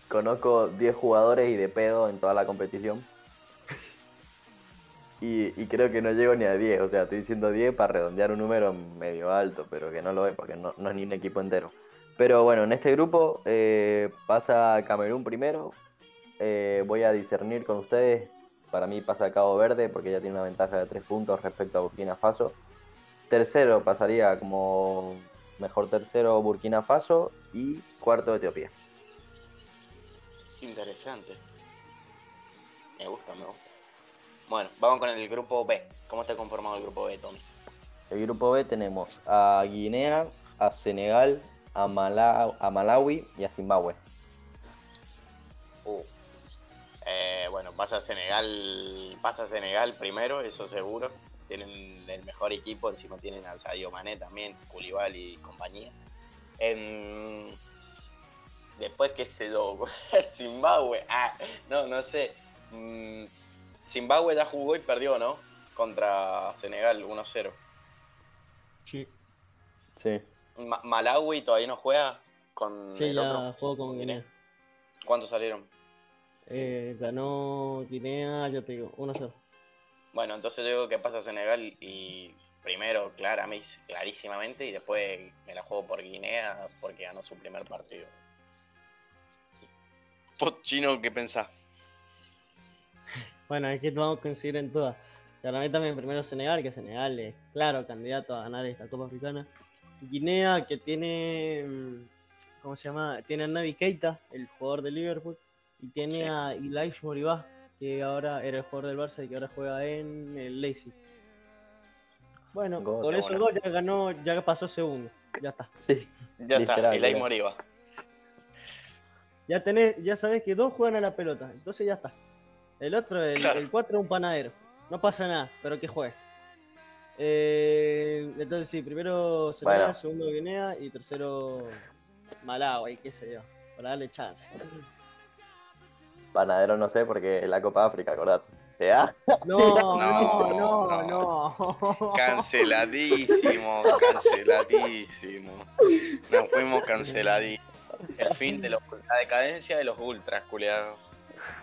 conozco 10 jugadores y de pedo en toda la competición. Y, creo que no llego ni a 10, o sea, estoy diciendo 10 para redondear un número medio alto, pero que no lo es porque no, no es ni un equipo entero. Pero bueno, en este grupo eh, pasa Camerún primero. Eh, voy a discernir con ustedes. Para mí pasa Cabo Verde porque ya tiene una ventaja de 3 puntos respecto a Burkina Faso. Tercero pasaría como mejor tercero Burkina Faso y cuarto Etiopía. Interesante. Me gusta, me gusta. Bueno, vamos con el grupo B. ¿Cómo está conformado el grupo B, Tommy? El grupo B tenemos a Guinea, a Senegal, a, Mala- a Malawi y a Zimbabue. Uh. Eh, bueno, pasa Senegal, pasa Senegal primero, eso seguro. Tienen el mejor equipo, encima tienen a Sadio Mané también, Culibal y compañía. Em, después, qué sé yo, <laughs> Zimbabue, ah, no, no sé. Mm, Zimbabue ya jugó y perdió, ¿no? Contra Senegal 1-0. Sí, Sí. Ma- Malawi todavía no juega con sí el ya otro. jugó con Guinea. ¿Cuántos salieron? Eh, ganó Guinea, ya te digo, 1-0. Bueno, entonces yo digo que pasa Senegal y primero claramente, clarísimamente y después me la juego por Guinea porque ganó su primer partido. ¿Vos, Chino, qué pensás? Bueno, es que vamos a coincidir en todas. Para mí también primero Senegal, que Senegal es claro candidato a ganar esta Copa Africana. Guinea, que tiene, mm, ¿cómo se llama? Tiene a Navi Keita, el jugador de Liverpool, y tiene Sí. a Ilaish Moribá, que ahora era el jugador del Barça y que ahora juega en el Leipzig. Bueno, Gol, con bueno. dos ya ganó, ya pasó segundo, ya está. Sí. Ya está, boludo. Moriba. Ya tenés, ya sabés que dos juegan a la pelota, entonces ya está. El otro, el, Claro. el es un panadero. No pasa nada, pero que juegue. Eh, entonces sí, primero Senegal, Bueno. segundo Guinea y tercero Malawi, qué sé yo, para darle chance. Panadero no sé porque es la Copa África, acordate. ¿Ya? <laughs> No, no, no, no, no. Canceladísimo, canceladísimo. Nos fuimos canceladísimos. El fin de los, la decadencia de los ultras, culiados.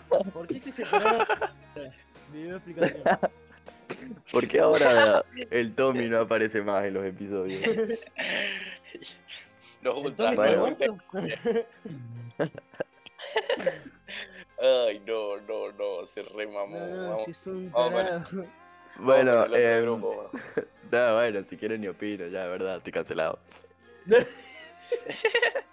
¿Por qué se separaron? Video explicación. <laughs> ¿Por qué ahora el Tommy no aparece más en los episodios? <laughs> Los ¿El ultras. Tommy está Bueno. muerto? Ay, no, no, no, se remamó. No, no, si es un tarado. Bueno, otro eh, grupo. no, bueno, si quieren ni opino, ya, de verdad, estoy cancelado. <laughs>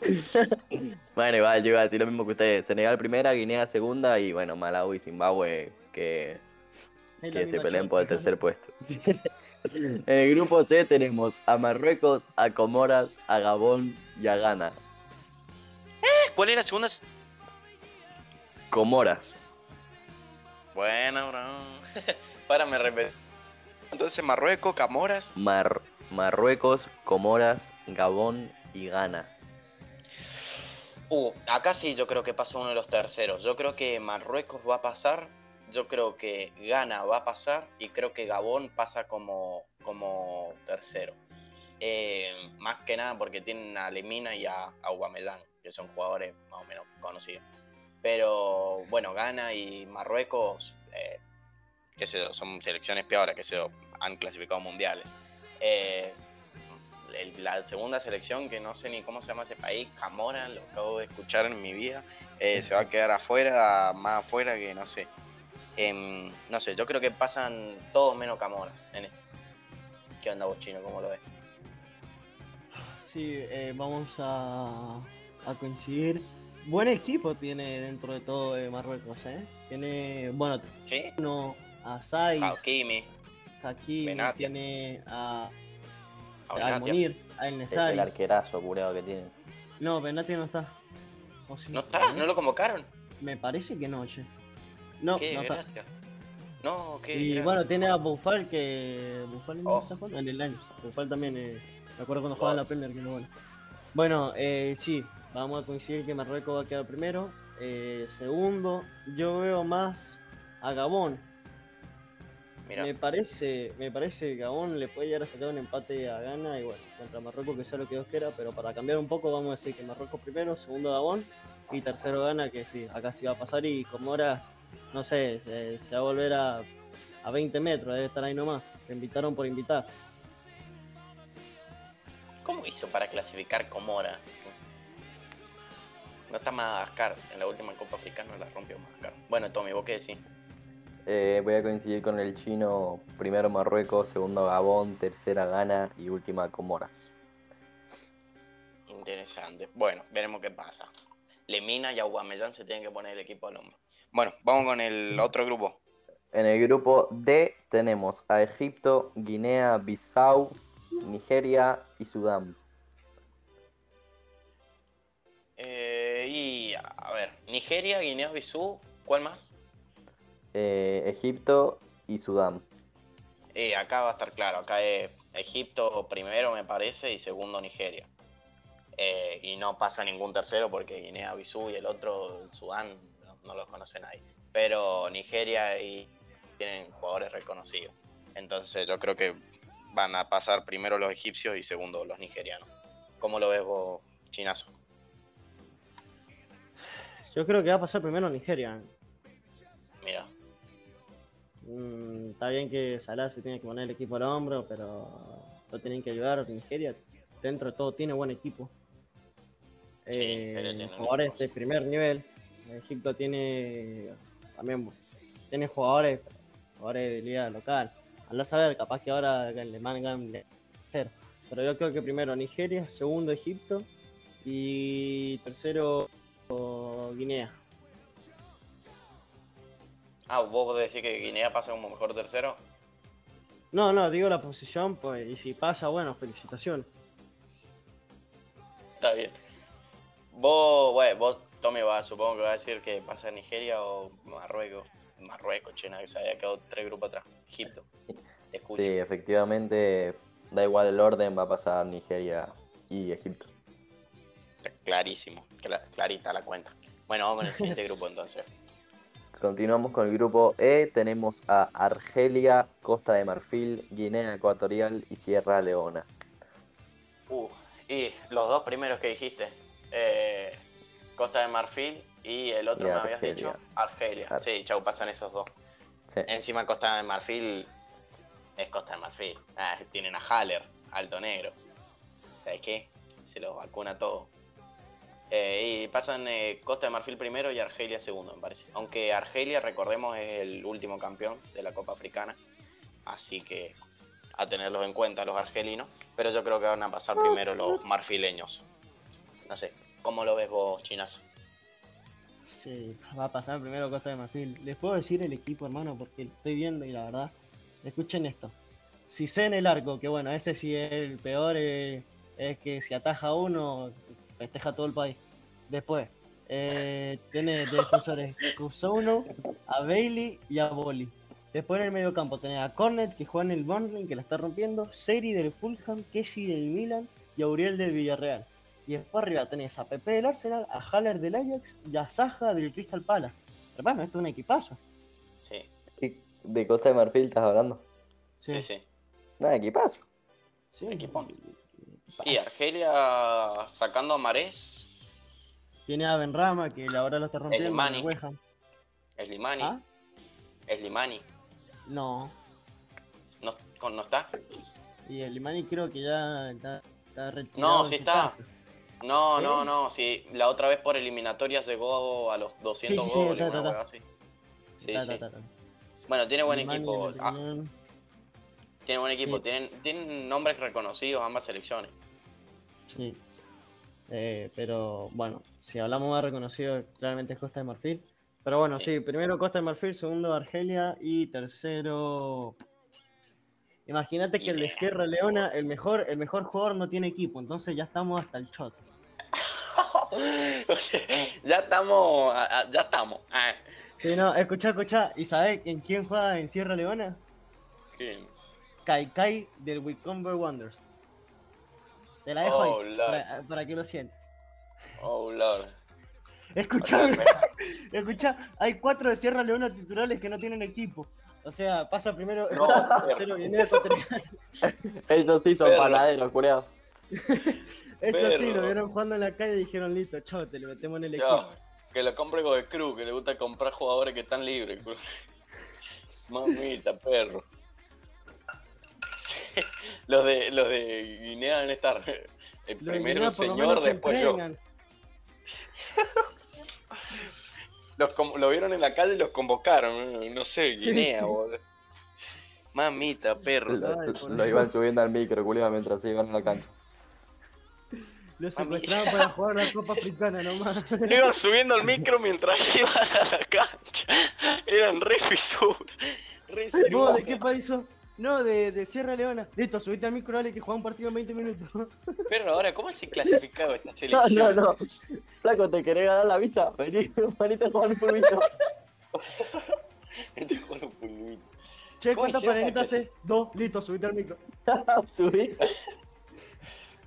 <laughs> Bueno, igual, yo iba a decir lo mismo que ustedes. Senegal primera, Guinea segunda y bueno, Malawi y Zimbabue que, que se peleen por el tercer <laughs> puesto. en el grupo C tenemos a Marruecos, a Comoras, a Gabón y a Ghana. ¿Cuál era la segunda? Comoras. Bueno, bro. <laughs> Párame repetir. Entonces Marruecos, Camoras. Mar- Marruecos, Comoras, Gabón y Ghana. Uh, acá sí yo creo que pasa uno de los terceros. Yo creo que Marruecos va a pasar. Yo creo que Ghana va a pasar. Y creo que Gabón pasa como, como tercero. Eh, más que nada porque tienen a Lemina y a, a que son jugadores más o menos conocidos. Pero bueno, Ghana y Marruecos, eh, yo, son selecciones peores, que yo, han clasificado mundiales. Eh, el- la segunda selección, que no sé ni cómo se llama ese país, Camora, lo acabo de escuchar en mi vida, eh, se va a quedar afuera, más afuera que no sé. No sé, yo creo que pasan todos menos Camoras en esto. ¿Qué onda vos, Chino? ¿Cómo lo ves? Sí, eh, vamos a, a coincidir. Buen equipo tiene dentro de todo de Marruecos, ¿eh? Tiene, bueno, ¿Sí? uno a Saiz, Hakimi, Hakimi, Benatia. tiene a, a. Munir, a El El, el Nesari. arquerazo curado que tiene. No, Benatia no está. ¿O sí? ¿No está? ¿No lo convocaron? Me parece que no, che. No, Qué no está. No, qué. Y gracia. bueno, tiene a Bufal que. Bufal Oh. está jugando en el año. Bufal también, eh, me acuerdo cuando Wow. jugaba en la Premier que no bueno. Bueno, eh, sí, vamos a coincidir que Marruecos va a quedar primero. Eh, segundo, yo veo más a Gabón. Me parece, me parece que Gabón le puede llegar a sacar un empate a Ghana y bueno, contra Marruecos que sea lo que Dios quiera, pero para cambiar un poco vamos a decir que Marruecos primero, segundo Gabón y tercero Ghana, que sí, acá sí va a pasar y Comoras, no sé, se, se va a volver a, a 20 metros, debe estar ahí nomás, te invitaron por invitar. ¿cómo hizo para clasificar Comora? No está Madagascar. En la última Copa Africana la rompió Madagascar. Bueno, Tommy, ¿vos qué decís? Eh, voy a coincidir con el chino. Primero Marruecos, segundo Gabón, tercera Ghana y última Comoras. Interesante. Bueno, veremos qué pasa. Lemina y Aubameyang se tienen que poner el equipo al hombro. Bueno, vamos con el otro grupo. En el grupo D tenemos a Egipto, Guinea, Bissau, Nigeria y Sudán. Eh, y a ver, Nigeria, Guinea-Bissau, ¿cuál más? Eh, Egipto y Sudán. Eh, acá va a estar claro, acá es Egipto primero me parece y segundo Nigeria. Eh, y no pasa ningún tercero porque Guinea-Bissau y el otro, el Sudán, no, no los conoce nadie. Pero Nigeria y tienen jugadores reconocidos. Entonces yo creo que van a pasar primero los egipcios y segundo los nigerianos. ¿Cómo lo ves vos, Chinazo? Yo creo que va a pasar primero Nigeria. Mm, está bien que Salah se tiene que poner el equipo al hombro, pero lo tienen que ayudar. Nigeria, dentro de todo, tiene buen equipo. Sí, Eh, jugadores de primer nivel. Egipto tiene también tiene jugadores, jugadores de liga local. Anda a saber, capaz que ahora le mangan hacer. Pero yo creo que primero Nigeria, segundo Egipto y tercero Guinea. Ah, vos decís que Guinea pasa como mejor tercero. No, no, digo la posición, pues, y si pasa, bueno, felicitaciones. Está bien. Vos, bueno, vos, Tommy, va, supongo que va a decir que pasa Nigeria o Marruecos. Marruecos, China, que se había quedado tres grupos atrás. Egipto. Te escucho. Sí, efectivamente, da igual el orden, va a pasar Nigeria y Egipto. Está clarísimo, cla- clarita la cuenta. Bueno, vamos con el siguiente <laughs> grupo entonces. Continuamos con el grupo E. Tenemos a Argelia, Costa de Marfil, Guinea Ecuatorial y Sierra Leona. Uh, y los dos primeros que dijiste, eh, Costa de Marfil y el otro Y me habías dicho, Argelia. Ar- Sí, chau, pasan esos dos. Sí. Encima Costa de Marfil es Costa de Marfil. Ah, tienen a Haller, alto negro. ¿Sabes qué? Se los vacuna todo. Eh, y pasan eh, Costa de Marfil primero y Argelia segundo, me parece. Aunque Argelia, recordemos, es el último campeón de la Copa Africana. Así que a tenerlos en cuenta los argelinos. Pero yo creo que van a pasar primero los marfileños. No sé, ¿cómo lo ves vos, chinazo? Sí, va a pasar primero Costa de Marfil. Les puedo decir el equipo, hermano, porque estoy viendo y la verdad. Escuchen esto. Si sé en el arco, que bueno, ese sí es el peor, eh, es que si ataja uno, festeja todo el país. Después, eh, tiene de defensores Cousono, a Bailey y a Boli. Después en el medio campo tenés a Cornet, que juega en el Burnley, que la está rompiendo, Seri del Fulham, Kessi del Milan y Auriel del Villarreal. Y después arriba tenés a Pepe del Arsenal, a Haller del Ajax y a Saja del Crystal Palace. Hermano, esto es un equipazo. Sí, ¿Qué- ¿De Costa de Marfil estás hablando? sí, sí. Nada, equipazo. sí. Equipón. Equipazo. Y Argelia sacando a Marés, Tiene a Benrama, que ahora lo está rompiendo. en Mani. el West Ham. Slimani, ¿Ah? Slimani, No. ¿no, con- ¿no está? Y el Imani creo que ya está, está retirado. No, sí está. casa. No, no, no, sí, la otra vez por eliminatoria llegó a los 200 Sí, sí, goles, ta. hueá así. Sí, sí. Bueno, tiene buen Slimani equipo, ah, tiene buen equipo, Sí. tienen, tienen nombres reconocidos ambas selecciones. Sí. Eh, pero bueno, si hablamos más reconocido, claramente es Costa de Marfil. Pero bueno, Sí. primero Costa de Marfil, segundo Argelia y tercero. Imagínate que el de. Sierra Leona, el mejor, el mejor jugador no tiene equipo, entonces ya estamos hasta el shot. <laughs> ya estamos, ya estamos. Ah, Sí, no, escuchá, escuchá. ¿Y sabés en quién juega en Sierra Leona? ¿Quién? Kai Kai del Wicomber Wonders. Te la dejo Oh, ahí, Lord. para, para que lo sientes. Oh, Lord. Sea, <laughs> escuchá, hay cuatro de Sierra Leona titulares que no tienen equipo. O sea, pasa primero, No, pasa tercero. Ellos <laughs> sí son panaderos, culiao. <laughs> Eso sí, lo vieron jugando en la calle y dijeron, listo, chao, te lo metemos en el equipo. que lo compre con el Cruz, que le gusta comprar jugadores que están libres. Mamita, perro. Sí, Los de los de Guinea deben estar eh, Los primero Guinea el lo señor, después yo. <laughs> Los lo vieron en la calle y los convocaron. eh, No sé, Sí, Guinea, sí. boludo. Mamita, perro. Lo, Ay, lo iban subiendo al micro, culiao, mientras se iban a la cancha. <laughs> Los Mami. secuestraban para jugar la Copa Africana nomás. Lo iban subiendo al micro mientras <laughs> iban a la cancha. Eran re fisura. Re ¿Vos de qué país sos? No, de, de Sierra Leona. Listo, subiste al micro, dale, que juega un partido en 20 minutos. <laughs> Perro, ahora, ¿cómo se clasificaba esta <laughs> No, selección? no, no. Flaco, ¿te querés ganar la visa? Vení, <laughs> venite a jugar un pulmito. Este juego un pulmito. Che, ¿Cómo ¿cuántas panelitas la haces? Dos, listo, subiste al micro. Subí.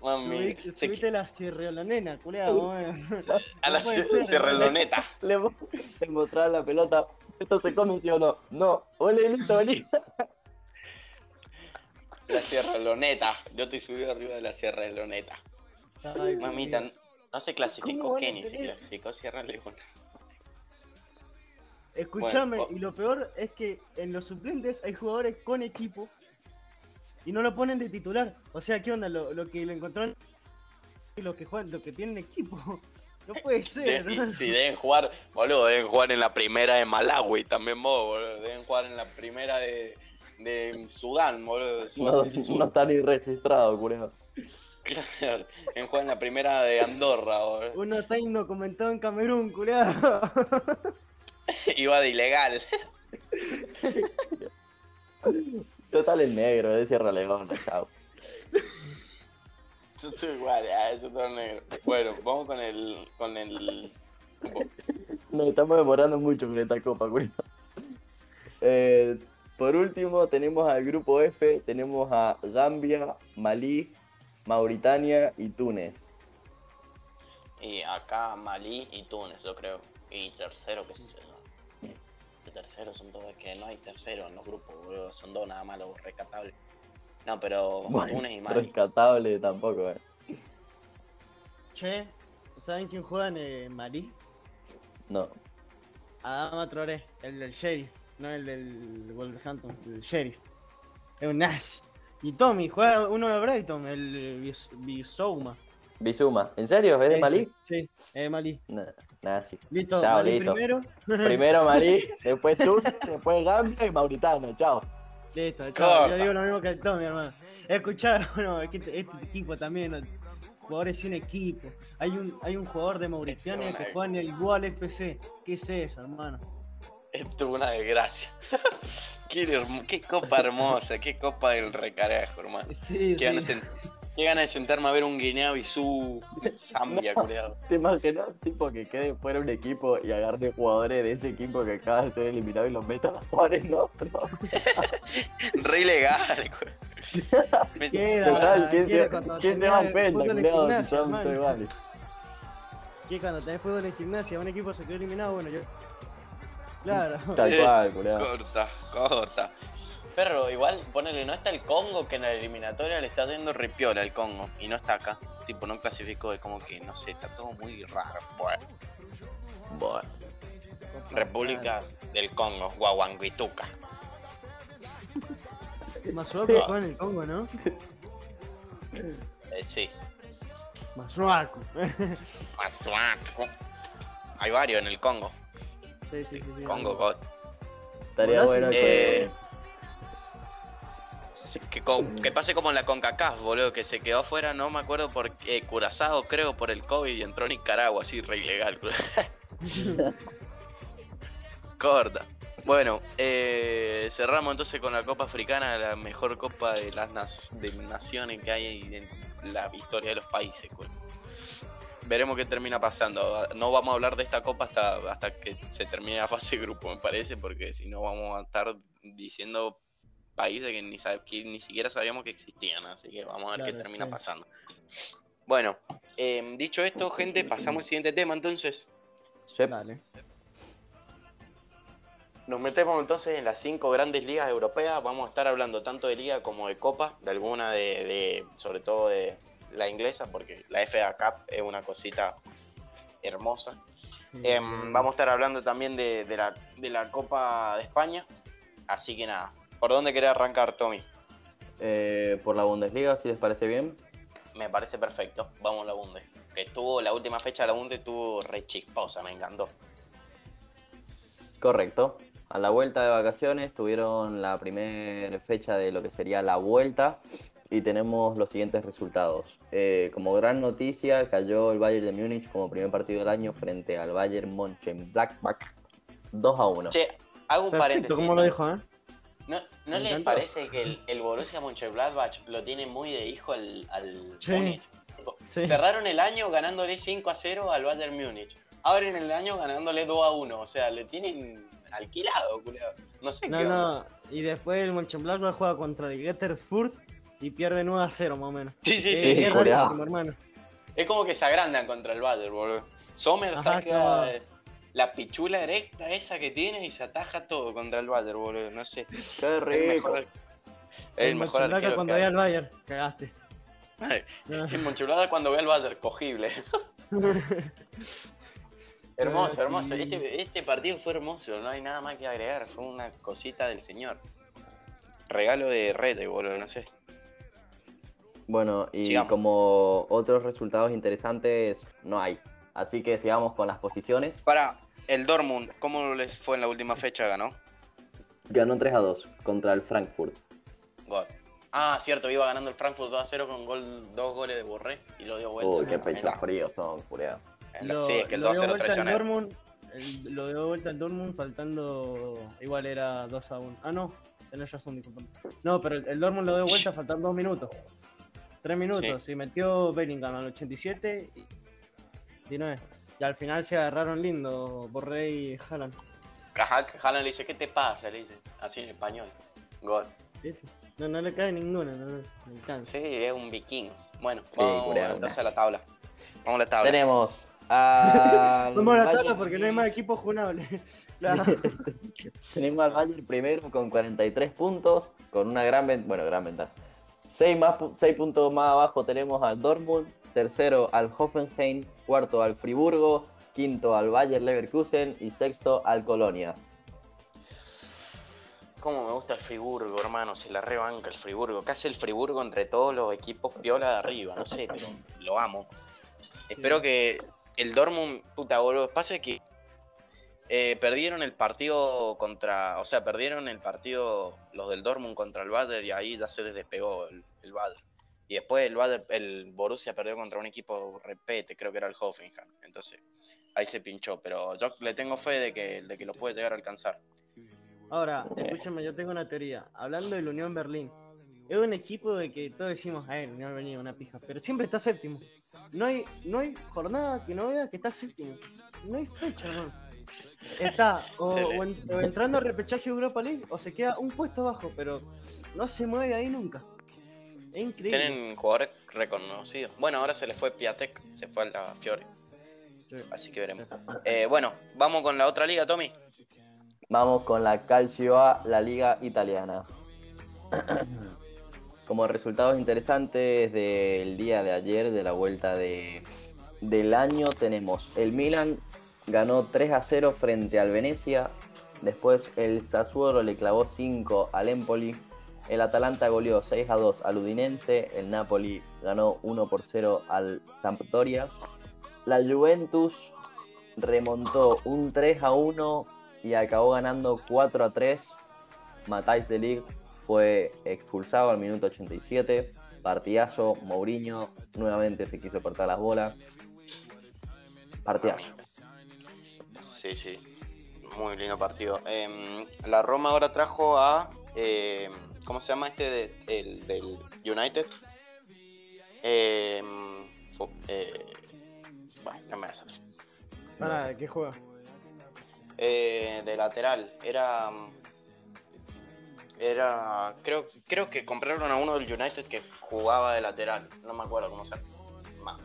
Mami, Subí- se- subiste la Sierra Leonena, culeado. a la no Cerreloneta. Le, mo- le mostraba la pelota. ¿Esto se come, sí o no? No. Ole, listo, vení. La Sierra Loneta. Yo estoy subido arriba de la Sierra de Loneta. Ay, Mamita, no se ¿Cómo clasificó Kenny, se clasificó Sierra Leona. Escuchame, Bueno, y lo peor es que en los suplentes hay jugadores con equipo y no lo ponen de titular. O sea, ¿qué onda? Lo, lo que lo encontraron y los que juegan, los que tienen equipo. <laughs> No puede ser. De- ¿no? y si deben jugar, boludo, deben jugar en la primera de Malawi también vos, boludo. Deben jugar en la primera de, de Sudán, boludo. de Sudán No, Sur. no está ni registrado, culiao. Claro, deben jugar en la primera de Andorra, boludo. Uno está indocumentado en Camerún, culeado. Iba de ilegal. Total es negro, es de Sierra Leona, chao. Yo estoy igual, ah, yo estoy negro. Bueno, vamos con el. con el. Nos estamos demorando mucho con esta copa, culiao. Eh, por último, tenemos al grupo F, tenemos a Gambia, Malí, Mauritania y Túnez. Y acá Malí y Túnez, yo creo. Y tercero, sé yo. De tercero son todos, que no hay tercero en los grupos, boludo. Son dos nada más los rescatables. No, pero Bueno, Túnez y Malí. rescatable tampoco, eh. Che, ¿saben quién juega en eh, Malí? No. Adama Traoré, el del sheriff, no el del Wolverhampton, el sheriff. Es un Nash. Y Tommy, juega uno de Brighton, el Bis- Bisouma. Bizuma, ¿en serio? ¿Es de Malí? Sí, es de Malí. Nah, nada, sí. Listo, Chao, Malí listo. primero. <laughs> Primero Malí, después Túnez, después Gambia y Mauritania, chao. Listo, chao. Yo digo lo mismo que el Tommy, hermano. Escuchar, <laughs> bueno, este, este equipo también, ¿no? jugadores sin equipo. Hay un, hay un jugador de Mauritania Esto es que juega en el Igual FC. ¿Qué es eso, hermano? Esto es una desgracia. <laughs> qué, hermo- qué copa hermosa, qué copa del recarajo, hermano. Sí, Qué ganas, sí. de, qué ganas de sentarme a ver un Guinea-Bissau Zambia, <laughs> No. culiado. ¿Te imaginas, tipo, que quede fuera un equipo y agarre jugadores de ese equipo que acaba de ser eliminado y los metan a jugar en otro? <laughs> Re ilegal. Me-. ¿quién ¿Qué era se, quién va en penta, culiao, si son iguales? ¿Qué cuando tenés fútbol en gimnasia, un equipo se quedó eliminado? Bueno, yo. Claro. <laughs> Tal cual. Corta, corta. Perro, igual, ponele, no está el Congo que en la eliminatoria le está yendo ripiola el Congo y no está acá. Tipo, no clasificó, es como que, no sé, está todo muy raro. Bueno, Bueno, República del Congo, Guaguanguituca. Masuaku Sí. juega en el Congo, ¿no? Eh, sí, Masuaku. <laughs> Matsuaku. Hay varios en el Congo. Sí, sí. Congo, God. estaría bueno que... Eh, Que, que pase como en la CONCACAF, boludo, que se quedó afuera, no me acuerdo por qué, Curazao creo por el COVID y entró a Nicaragua, así re ilegal. <laughs> Corta. Bueno, eh, cerramos entonces con la Copa Africana, la mejor copa de las de naciones que hay en la historia de los países. pues. Veremos qué termina pasando. No vamos a hablar de esta copa hasta, hasta que se termine la fase de grupo, me parece, porque si no vamos a estar diciendo países que ni, que ni siquiera sabíamos que existían, así que vamos a ver qué termina sí. pasando. Bueno, em, dicho esto, gente, pasamos al siguiente tema entonces. Sí. Dale. Nos metemos entonces en las cinco grandes ligas europeas. Vamos a estar hablando tanto de liga como de copa, de alguna de, de- sobre todo de la inglesa, porque la FA Cup es una cosita hermosa. Sí, Em, vamos a estar hablando también de, de la, de la Copa de España. Así que nada, ¿por dónde querés arrancar, Tommy? Eh, por la Bundesliga, si les parece bien. Me parece perfecto. Vamos a la Bunde. Que estuvo, la última fecha de la Bunde estuvo re chisposa, me encantó. Correcto. A la vuelta de vacaciones tuvieron la primera fecha de lo que sería la vuelta y tenemos los siguientes resultados. Eh, como gran noticia, cayó el Bayern de Múnich como primer partido del año frente al Bayern Mönchengladbach 2 a 1. Che, hago un Perfecto, paréntesis. como lo dijo, ¿eh? ¿No, no les encantó. parece que el, el Borussia Mönchengladbach lo tiene muy de hijo al, al Sí. Múnich? Sí. Cerraron el año ganándole 5 a 0 al Bayern Múnich. Abren el año ganándole 2 a 1. O sea, le tienen alquilado, culiao. No sé No, qué onda. no. Y después el Mönchengladbach juega contra el Getterfurt y pierde 9 a 0 más o menos. Sí, sí, Eh, sí. es rarísimo, hermano. Es como que se agrandan contra el Bayern, boludo. Sommer Ajá, saca claro. la pichula erecta esa que tiene y se ataja todo contra el Bayern, boludo. No sé. ¡Qué El rico! mejor, el El mejor Mönchengladbach arquero cuando ve al Bayern, cagaste. El Monchulada cuando ve al Bayern, cogible. <laughs> Hermoso, Ah, hermoso. Este, este partido fue hermoso, no hay nada más que agregar. Fue una cosita del señor. Regalo de Rete, boludo, no sé. Bueno, y Sigamos. como otros resultados interesantes, no hay. Así que sigamos con las posiciones. Para el Dortmund, ¿cómo les fue en la última fecha? ¿Ganó? Ganó 3 a 2 contra el Frankfurt. Gol. Ah, cierto, iba ganando el Frankfurt 2 a 0 con gol, dos goles de Borré y lo dio vuelta. Uy, qué Ahí pechos está. fríos son. Lo, sí, es que el lo 2 a 0 dio vuelta al traicionero. Dortmund. el- lo dio vuelta al Dortmund faltando. Igual era 2 a 1. Ah, no. Tenés razón, disculpa. No, pero el, el Dortmund lo dio vuelta faltando 2 minutos. 3 minutos. Y metió Bellingham al 87 y 19. Y al final se agarraron lindo Borré y Haaland. Ajá, Haaland le dice, ¿qué te pasa? Le dice, así en español. Gol. No, no le cae ninguna, no, me encanta. Sí, es un vikingo. Bueno, Sí, vamos entonces a la tabla. Vamos a la tabla. Tenemos al <laughs> Vamos a la tabla porque no hay más equipos jugables. <laughs> Claro. <laughs> Tenemos al Bayern primero con 43 puntos, con una gran, bueno, gran ventaja. 6, más, seis puntos más abajo tenemos al Dortmund, tercero al Hoffenheim, cuarto al Friburgo, quinto al Bayer Leverkusen y sexto al Colonia. Cómo me gusta el Friburgo, hermano, se la rebanca el Friburgo. ¿Qué hace el Friburgo entre todos los equipos piola de arriba? No sé, pero lo amo. Espero que el Dortmund, puta, boludo, pasa que eh, perdieron el partido contra, o sea, perdieron el partido los del Dortmund contra el Bayern y ahí ya se les despegó el, el. Y después el, Bayern- el Borussia perdió contra un equipo repete, creo que era el Hoffenheim. Entonces, ahí se pinchó, pero yo le tengo fe de que, de que lo puede llegar a alcanzar. Ahora, escúchame, yo tengo una teoría. Hablando del Unión Berlín, es un equipo de que todos decimos, ay, el Unión Berlín una pija, pero siempre está séptimo. No hay, no hay jornada que no vea que está séptimo. No hay fecha, hermano. Está o, Se le- o en- o entrando al repechaje de Europa League o se queda un puesto abajo, pero no se mueve ahí nunca. Es increíble. Tienen jugadores reconocidos. Bueno, ahora se les fue Piatek, se fue a la Fiore, Sí. así que veremos. Eh, bueno, vamos con la otra liga, Tommy. Vamos con la Calcio A, la liga italiana. <clears throat> Como resultados interesantes del día de ayer, de la vuelta de, del año, tenemos el Milan ganó 3 a 0 frente al Venecia. Después el Sassuolo le clavó 5 al Empoli. El Atalanta goleó 6 a 2 al Udinense. El Napoli ganó 1 por 0 al Sampdoria. La Juventus remontó un 3 a 1 y acabó ganando 4 a 3. Matáis de Ligt fue expulsado al minuto 87. Partidazo, Mourinho nuevamente se quiso cortar las bolas. Partidazo. Sí, sí. Muy lindo partido. Em, la Roma ahora trajo a. em, ¿Cómo se llama este de- el, del United? Em, eh, No me vas a Para, ¿de qué juega? Eh, de lateral. Era. Era. Creo, creo que compraron a uno del United que jugaba de lateral. No me acuerdo cómo se llama.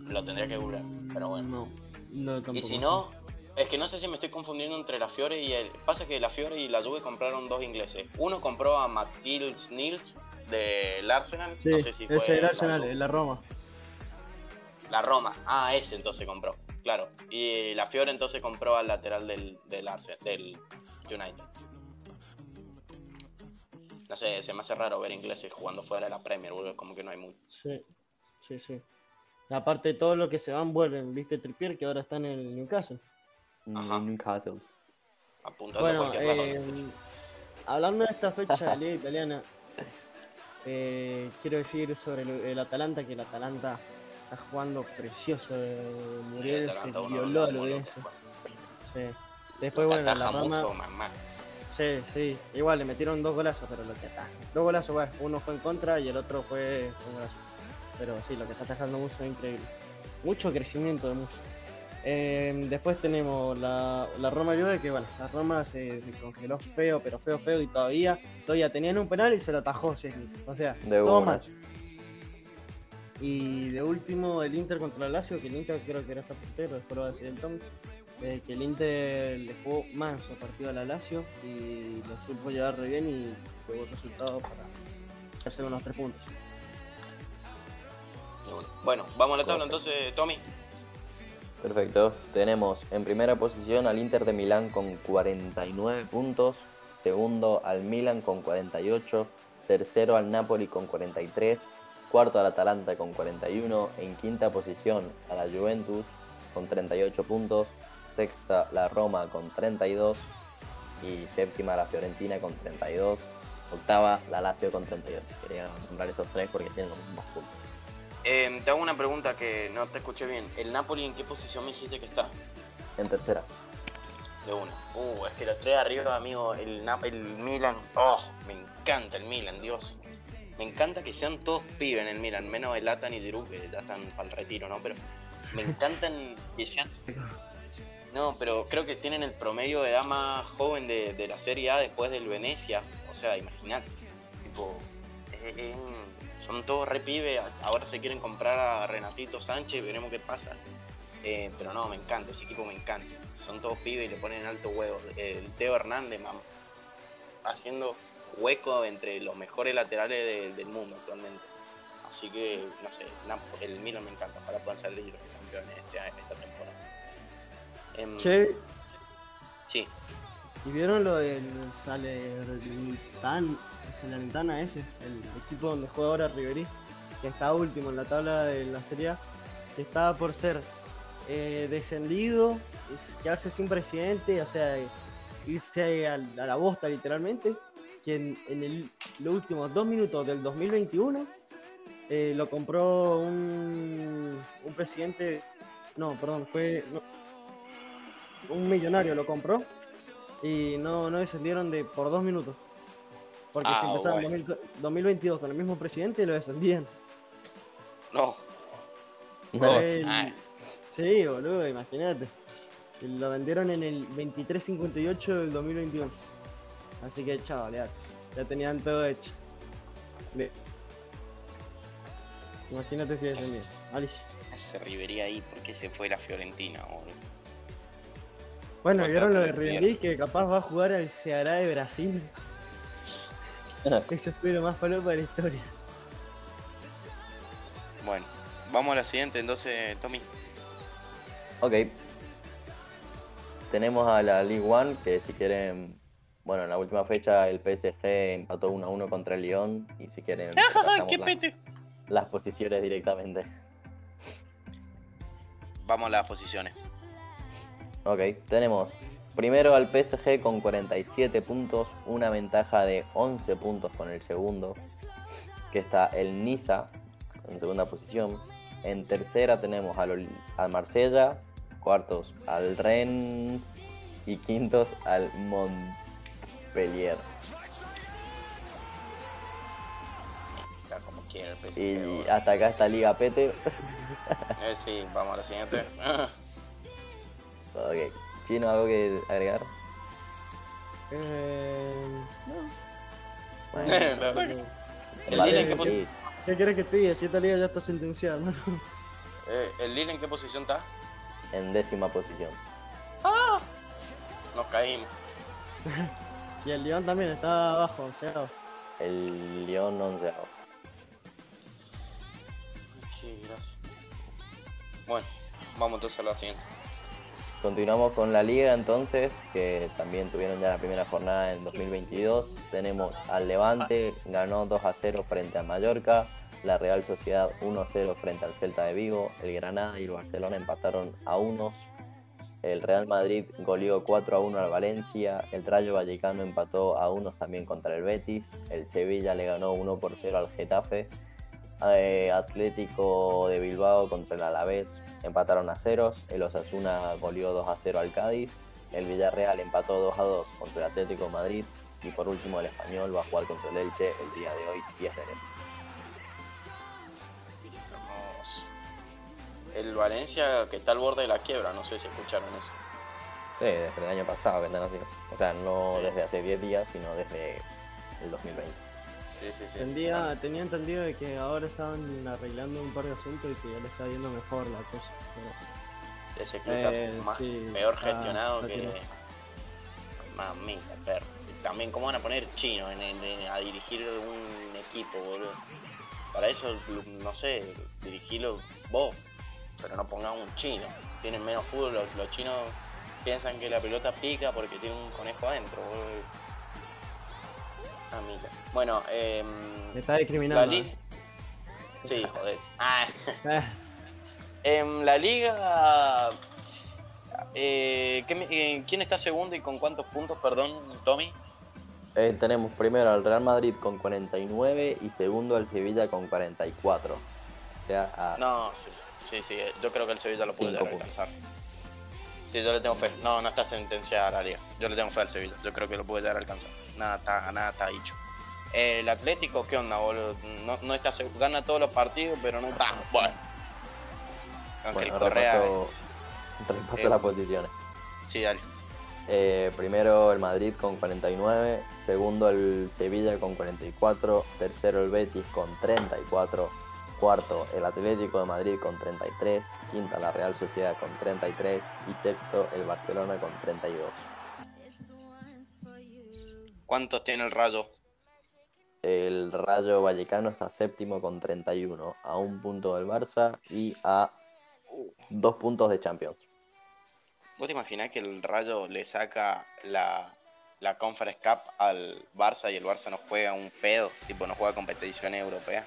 Lo tendría que googlear, pero bueno. No, no tampoco Y si no, es que no sé si me estoy confundiendo entre la Fiore y el. Pasa que la Fiore y la Juve compraron dos ingleses. Uno compró a Matthias Nils del Arsenal. Sí, no sé si fue ese la Arsenal, Juve. la Roma. La Roma. Ah, ese entonces compró. Claro. Y la Fiore entonces compró al lateral del, del, Arsenal, del United. No sé, se me hace raro ver ingleses jugando fuera de la Premier, boludo. Como que no hay mucho. Sí, sí, sí. Aparte todo lo que se van vuelven, viste Trippier que ahora está en el Newcastle. Ajá. Newcastle. Apuntando Bueno, eh, hablando de esta fecha de la Liga Italiana, eh, quiero decir sobre el, el Atalanta que el Atalanta está jugando precioso. eh, Muriel se violó de al buenos. Sí. Después, bueno, la Roma. mucho. Sí, sí. Igual le metieron dos golazos, pero lo que ataja. Dos golazos, bueno, uno fue en contra y el otro fue fue un golazo. Pero sí, lo que está atajando Muso es increíble. Mucho crecimiento de Muso. Eh, después tenemos la, la Roma Juve, que bueno, la Roma se, se congeló feo, pero feo, feo, y todavía, todavía tenían un penal y se lo atajó. O sea, De todo mal. Y de último, el Inter contra el Lazio, que el Inter creo que era esta puntero, después lo va a decir el Tom. eh, que el Inter le jugó manso partido a la Lazio y lo supo llevar re bien y tuvo el resultado para hacer unos tres puntos. Bueno, vamos a la tabla entonces, Tommy. Perfecto. Tenemos en primera posición al Inter de Milán con 49 puntos. Segundo al Milan con 48. Tercero al Napoli con 43. Cuarto al Atalanta con 41. En quinta posición a la Juventus con 38 puntos. Sexta la Roma con 32. Y séptima la Fiorentina con 32. Octava la Lazio con 32. Quería nombrar esos tres porque tienen los mismos puntos. Eh, te hago una pregunta que no te escuché bien. ¿El Napoli en qué posición me dijiste que está? En tercera. De una. Uh, es que los tres arriba, amigo, el, Nap el Milan. Oh, me encanta el Milan, Dios. Me encanta que sean todos pibes en el Milan, menos el Atan y Giroud, que ya están para el retiro, ¿no? Pero me encantan que sean... No, pero creo que tienen el promedio de edad más joven de, de la Serie A después del Venecia. O sea, imagínate. Tipo, eh, eh, son todos re pibes. Ahora se quieren comprar a Renatito Sánchez, veremos qué pasa. Eh, pero no, me encanta, ese equipo me encanta. Son todos pibes y le ponen alto huevo. El Teo Hernández, mam, haciendo hueco entre los mejores laterales de- del mundo actualmente. Así que, no sé, el Milan me encanta para poder salir campeones este, esta temporada. Em, Che, sí, ¿y vieron lo del Salernitana, Salernitana ese? El equipo donde juega ahora Riverí, que está último en la tabla de la Serie A, que estaba por ser eh, descendido, es- quedarse sin presidente, o sea, irse a, a la bosta literalmente, que en, en el- los últimos dos minutos del 2021 eh, lo compró un, un presidente, no, perdón, fue un millonario lo compró y no, no descendieron de por dos minutos. Porque Ah, si empezaban. 2000 2022 con el mismo presidente lo descendían. no. No, Eh, Ah, Sí, boludo, imagínate. Lo vendieron en el 2358 del 2021. Así que chao, ya, ya tenían todo hecho. De- Imagínate si descendían. Alice. ese Rivería ahí, ¿por qué se fue la Fiorentina, boludo? Bueno, ¿vieron lo de. Ribery que capaz va a jugar al Ceará de Brasil? <laughs> Eso fue lo más falopa de la historia. Bueno, vamos a la siguiente entonces, Tommy. Ok. Tenemos a la League One, que si quieren, bueno, en la última fecha el PSG empató 1 a 1 contra el Lyon, y si quieren, <laughs> repasamos la- las posiciones directamente. Vamos a las posiciones. Ok, tenemos primero al PSG con 47 puntos, una ventaja de 11 puntos con el segundo, que está el Niza en segunda posición. En tercera tenemos al, al Marsella, cuartos al Rennes y quintos al Montpellier. Como el. Y hasta acá está Liga Pete. Eh, sí, vamos a la siguiente. <laughs> ok. ¿Chino algo que agregar? Eh, no. <laughs> La verdad ¿El Vale, en qué posición? ¿Qué querés que te diga? Si esta liga ya está sentenciada, ¿no? <laughs> Eh, ¿El Lille en qué posición está? En décima posición. Nos caímos. <laughs> Y el León también está abajo, o sea, El León onceavo. Sí, gracias. Bueno, vamos entonces a la siguiente. Continuamos con la liga entonces, que también tuvieron ya la primera jornada en 2022. Tenemos al Levante, ganó 2 a 0 frente a Mallorca. La Real Sociedad 1 a 0 frente al Celta de Vigo. El Granada y el Barcelona empataron a unos. El Real Madrid goleó 4 a 1 al Valencia. El Rayo Vallecano empató a unos también contra el Betis. El Sevilla le ganó 1 por 0 al Getafe. Eh, Atlético de Bilbao contra el Alavés empataron a ceros. El Osasuna goleó 2 a 0 al Cádiz. El Villarreal empató 2 a 2 contra el Atlético de Madrid. Y por último, el Español va a jugar contra el Elche el día de hoy, 10 de enero. El Valencia que está al borde de la quiebra, no sé si escucharon eso. Sí, desde el año pasado que están así. O sea, no Sí. desde hace 10 días, sino desde el 2020. Sí, sí, sí. Tendía, tenía entendido de que ahora estaban arreglando un par de asuntos y que ya le está yendo mejor la cosa. pero- Ese club Eh, está más, sí, peor gestionado está que. Mamita, perro. También, ¿cómo van a poner chino en, en- en- a dirigir un equipo, boludo? Para eso, no sé, dirigirlo vos, pero no pongamos un chino. Tienen menos fútbol, los, los chinos piensan que la pelota pica porque tiene un conejo adentro, boludo. Bueno, eh. Le está discriminando. La liga. Sí, joder. Ah. Eh, En la liga, eh, ¿qué me- eh, ¿quién está segundo y con cuántos puntos, perdón, Tommy? Eh, tenemos primero al Real Madrid con 49 y segundo al Sevilla con 44. O sea, a No, sí, sí, sí, eh, yo creo que el Sevilla lo puede alcanzar. Sí, yo le tengo fe. No, no está sentenciada la liga. Yo le tengo fe al Sevilla. Yo creo que lo puede llegar a alcanzar. Nada está, nada está dicho. Eh, el Atlético, ¿qué onda, boludo? No, no está seguro. Gana todos los partidos, pero no está. Bueno. Ángel bueno, Correa. repaso, repaso eh, las posiciones. Sí, dale. Eh, primero el Madrid con 49, segundo el Sevilla con 44, tercero el Betis con 34, cuarto el Atlético de Madrid con 33, quinta la Real Sociedad con 33 y sexto el Barcelona con 32. ¿Cuántos tiene el Rayo? El Rayo Vallecano está séptimo con 31, a un punto del Barça y a dos puntos de Champions. ¿Vos te imaginás que el Rayo le saca la, la Conference Cup al Barça y el Barça no juega un pedo? Tipo, no juega competiciones europeas.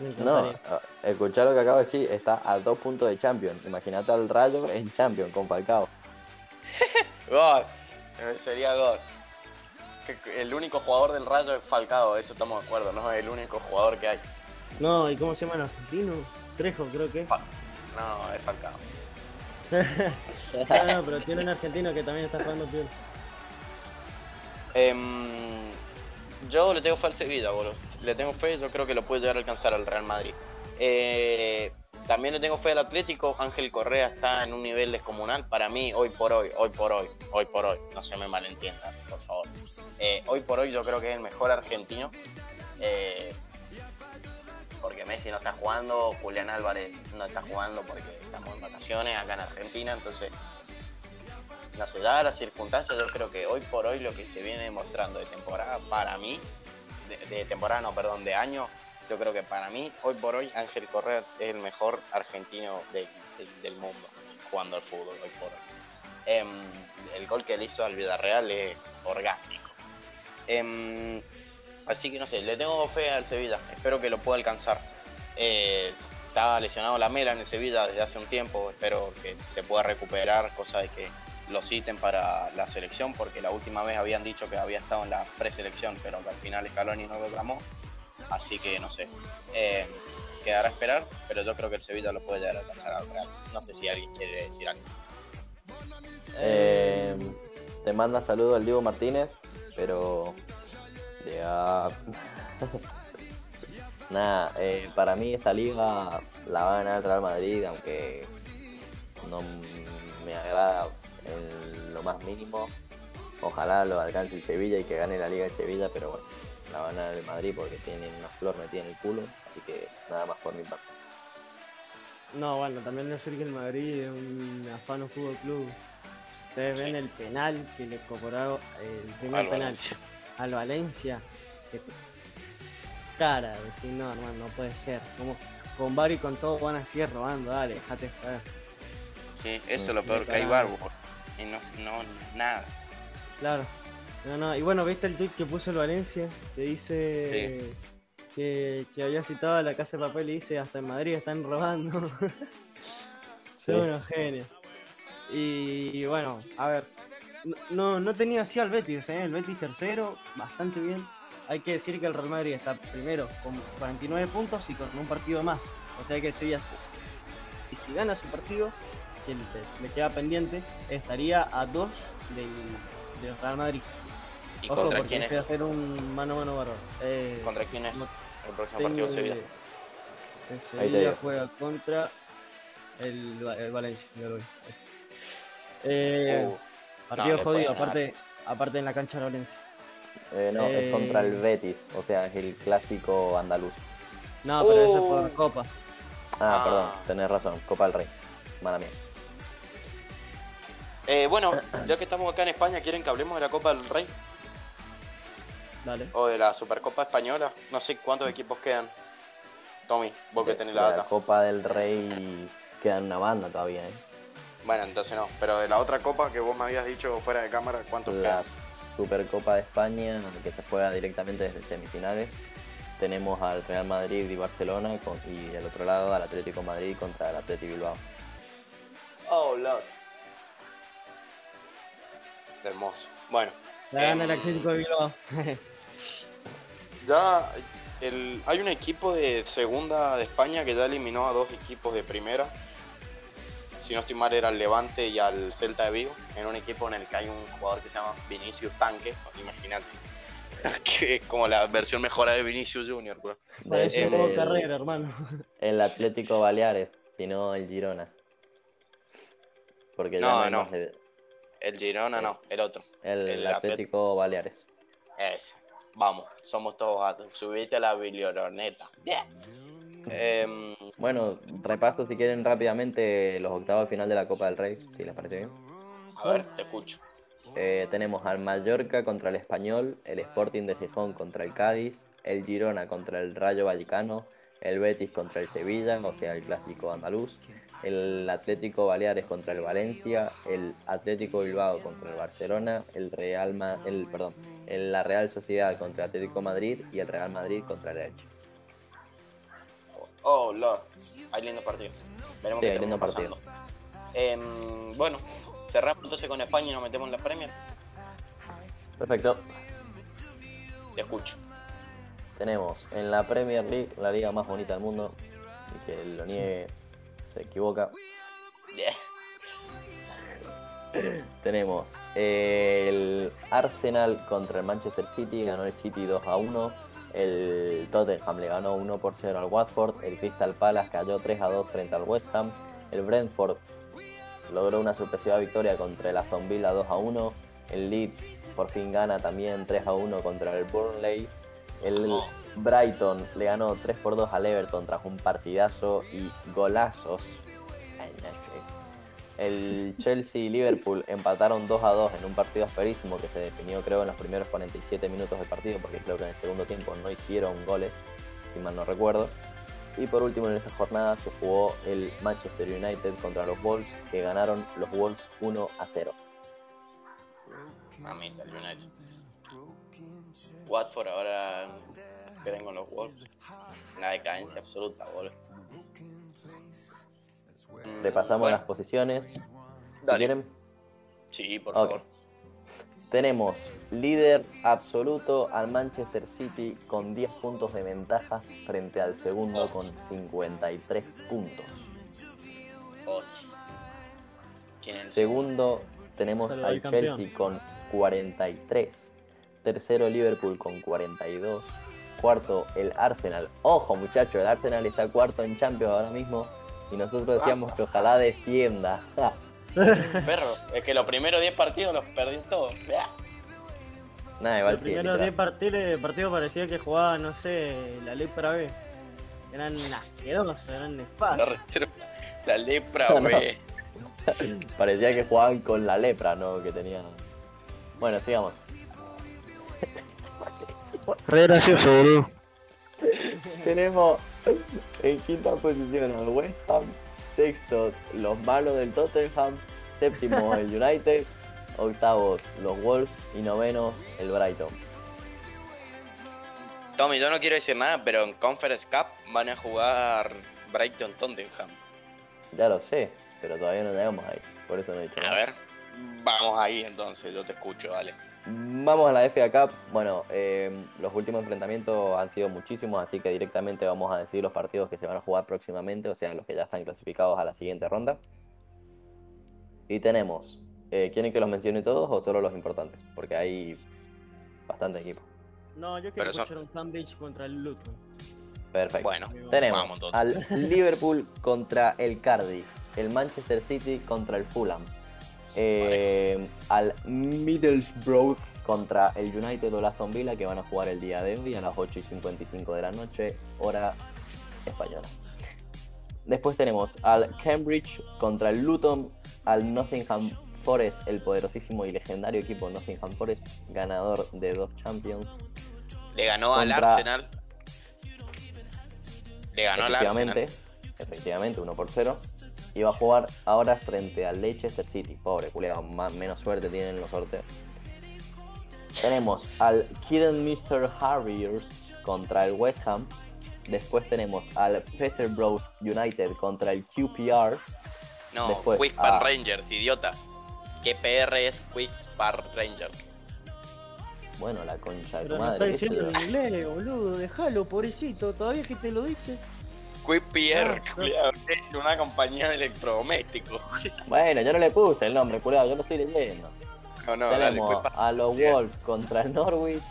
No, ah, escuchá lo que acabo de decir, está a dos puntos de Champions. Imagínate al Rayo en Champions con Falcao. <laughs> God, eh, sería God. El único jugador del Rayo es Falcao, eso estamos de acuerdo, no es el único jugador que hay. No, ¿y cómo se llama el argentino? Trejo, creo que. No, es Falcao. <laughs> no, no, pero tiene un argentino que también está jugando bien. Em, yo le tengo fe al Sevilla, boludo. Le tengo fe, yo creo que lo puede llegar a alcanzar al Real Madrid. Eh, también le tengo fe al Atlético. Ángel Correa está en un nivel descomunal. Para mí, hoy por hoy, hoy por hoy, hoy por hoy, no se me malentiendan, por favor. Eh, hoy por hoy yo creo que es el mejor argentino. Eh, porque Messi no está jugando, Julián Álvarez no está jugando porque estamos en vacaciones acá en Argentina, entonces se da las circunstancias, yo creo que hoy por hoy lo que se viene demostrando de temporada, para mí, de, temporada no, perdón, de año, yo creo que para mí, hoy por hoy, Ángel Correa es el mejor argentino de- de- del mundo jugando al fútbol hoy por hoy. Em, el gol que le hizo al Villarreal es orgánico. Em, así que no sé, le tengo fe al Sevilla, espero que lo pueda alcanzar. Eh, estaba lesionado la mela en el Sevilla desde hace un tiempo, espero que se pueda recuperar, cosa de que lo citen para la selección, porque la última vez habían dicho que había estado en la preselección, pero que al final Scaloni no lo llamó, así que no sé. Eh, quedará a esperar, pero yo creo que el Sevilla lo puede llegar a alcanzar al Real. No sé si alguien quiere decir algo. Eh, te manda saludo al Diego Martínez, pero ya <laughs> Nada, eh, para mí esta liga la va a ganar el Real Madrid, aunque no me agrada en lo más mínimo. Ojalá lo alcance el Sevilla y que gane la liga de Sevilla, pero bueno, la va a ganar el Madrid porque tienen una flor metida en el culo, así que nada más por mi parte. No, bueno, también decir que el Madrid es un afano fútbol club. Ustedes ven el penal que le cobró el primer Al penal Valencia. al Valencia. Se cara, decir, no, hermano, no puede ser. Como con Bar y con todo van a seguir robando, dale, déjate. Sí, eso es lo Mm, peor, que hay barbo. Y no, no, nada. Claro. No, no, y bueno, ¿viste el tweet que puso el Valencia? Que dice que, que había citado a la casa de papel y dice hasta en Madrid están robando. <laughs> Son Sí. unos genios. Y, y bueno, a ver. no- No, no tenía así al Betis, ¿eh? el Betis tercero, bastante bien. Hay que decir que el Real Madrid está primero con 49 puntos y con un partido más. O sea que el Sevilla, y si gana su partido, que le, le queda pendiente, estaría a dos del, del Real Madrid. ¿Y Ojo, contra porque quién ese va a es? ser un mano a mano bárbaro. Eh, ¿Contra quién es no el próximo partido del Sevilla? El Sevilla juega contra el, el Valencia. Eh, Uh, partido le jodido, aparte, aparte en la cancha de Valencia. Eh, no, Eh. es contra el Betis, o sea, es el clásico andaluz. No, pero eso es Uh. por Copa. Ah, Ah. perdón, tenés razón, Copa del Rey. Mala mía. Eh, bueno, ya que estamos acá en España, ¿quieren que hablemos de la Copa del Rey? Dale. ¿O de la Supercopa Española? No sé cuántos equipos quedan. Tommy, vos que De- tenés de la la data. Copa del Rey queda en una banda todavía, ¿eh? Bueno, entonces no. Pero de la otra copa que vos me habías dicho fuera de cámara, ¿cuántos La quedan? Supercopa de España, que se juega directamente desde semifinales. Tenemos al Real Madrid y Barcelona con- y del otro lado al Atlético Madrid contra el Atlético Bilbao. Oh, Lord. Hermoso. Bueno, La gana el Em. Atlético de Bilbao. ya el, hay un equipo de segunda de España que ya eliminó a dos equipos de primera. Si no estoy mal, era al Levante y al Celta de Vigo. En un equipo en el que hay un jugador que se llama Vinicius Tanque. Imagínate. <laughs> que es como la versión mejorada de Vinicius Junior, bro. Parece el- un modo carrera, hermano. El Atlético Baleares, sino el Girona. Porque ya No, no, hay no. más de- El Girona no, el otro. el, el Atlético Baleares. Ese. Vamos, somos todos gatos. Subiste a la biblioroneta. Bien. Em, Bueno, repaso si quieren rápidamente los octavos de final de la Copa del Rey, si les parece bien. a ver, te escucho. Eh, tenemos al Mallorca contra el Español, el Sporting de Gijón contra el Cádiz, el Girona contra el Rayo Vallecano, el Betis contra el Sevilla, o sea, el clásico andaluz, el Atlético Baleares contra el Valencia, el Atlético Bilbao contra el Barcelona, el Real Ma- el perdón, el- la Real Sociedad contra el Atlético Madrid y el Real Madrid contra el Elche. Oh, Lord. Hay lindo partido. Veremos Sí, qué hay lindo partido. Em, bueno, cerramos entonces con España y nos metemos en la Premier. Perfecto. Te escucho. Tenemos en la Premier League, la liga más bonita del mundo, y que lo niegue se equivoca. Bien. <laughs> Tenemos el Arsenal contra el Manchester City, ganó el City 2 a 1. El Tottenham le ganó 1 por 0 al Watford. El Crystal Palace cayó 3 a 2 frente al West Ham. El Brentford logró una sorpresiva victoria contra el Aston Villa 2 a 1. El Leeds por fin gana también 3 a 1 contra el Burnley. El Oh. Brighton le ganó 3 por 2 al Everton tras un partidazo y golazos. El <laughs> Chelsea y Liverpool empataron 2 a 2 en un partido asperísimo que se definió creo en los primeros 47 minutos del partido porque creo que en el segundo tiempo no hicieron goles, si mal no recuerdo. Y por último en esta jornada se jugó el Manchester United contra los Wolves que ganaron los Wolves 1 a 0. Mamita, el United. Watford ahora queden con los Wolves. Una decadencia absoluta, boludo. Repasamos bueno, las posiciones. Si Dale. quieren, Sí, por favor. Tenemos líder absoluto al Manchester City con 10 puntos de ventaja frente al segundo con 53 puntos. Ocho. ¿Quién es Segundo tenemos al campeón. Chelsea con 43. Tercero Liverpool con 42. cuarto el Arsenal. Ojo muchachos, el Arsenal está cuarto en Champions ahora mismo y nosotros decíamos que ojalá descienda. <laughs> Perro, es que los primeros 10 partidos los perdió todos. Nada, igual Los sí, primeros literal. 10 partidos, partidos parecía que jugaba, no sé, la lepra B. Eran asquerosos, eran nefastos. la lepra, güey. <laughs> Parecía que jugaban con la lepra, ¿no? Que tenía. Bueno, sigamos. Re gracioso, boludo. Tenemos en quinta posición al West Ham, sexto los malos del Tottenham, séptimo el <laughs> United, octavos los Wolves y novenos el Brighton. Tommy, yo no quiero decir nada, pero en Conference Cup van a jugar Brighton Tottenham. Ya lo sé, pero todavía no llegamos ahí, por eso no he dicho A nada. ver, vamos ahí entonces, yo te escucho, dale. Vamos a la FA Cup. Bueno, eh, los últimos enfrentamientos han sido muchísimos, así que directamente vamos a decir los partidos que se van a jugar próximamente, o sea, los que ya están clasificados a la siguiente ronda. Y tenemos, eh, ¿quieren que los mencione todos o solo los importantes? Porque hay bastante equipo. No, yo quiero Pero son- escuchar un Cambridge contra el Luton. Perfecto. Bueno, Tenemos vamos al <laughs> Liverpool contra el Cardiff, el Manchester City contra el Fulham, eh, al Middlesbrough contra el United o Aston Villa que van a jugar el día de hoy a las 8 y 55 de la noche, hora española. Después tenemos al Cambridge contra el Luton, al Nottingham Forest, el poderosísimo y legendario equipo Nottingham Forest, ganador de dos Champions. Le ganó al Arsenal. Le ganó al Arsenal. efectivamente, 1 por 0. Y va a jugar ahora frente al Leicester City. Pobre, culiao, más, menos suerte tienen en los sorteos. Tenemos al Kidderminster Harriers contra el West Ham. Después tenemos al Peterborough United contra el QPR. No, Después, Quick Park ah. Rangers, idiota. ¿Qué PR es Quick Park Rangers? Bueno, la concha de Pero tu lo está madre. diciendo en inglés, boludo. Déjalo, pobrecito. Todavía que te lo dice. Quick PR, Ah, es una compañía de electrodomésticos. <laughs> Bueno, yo no le puse el nombre, culiao, yo lo estoy leyendo. No, no, Tenemos a los. Wolves contra el Norwich,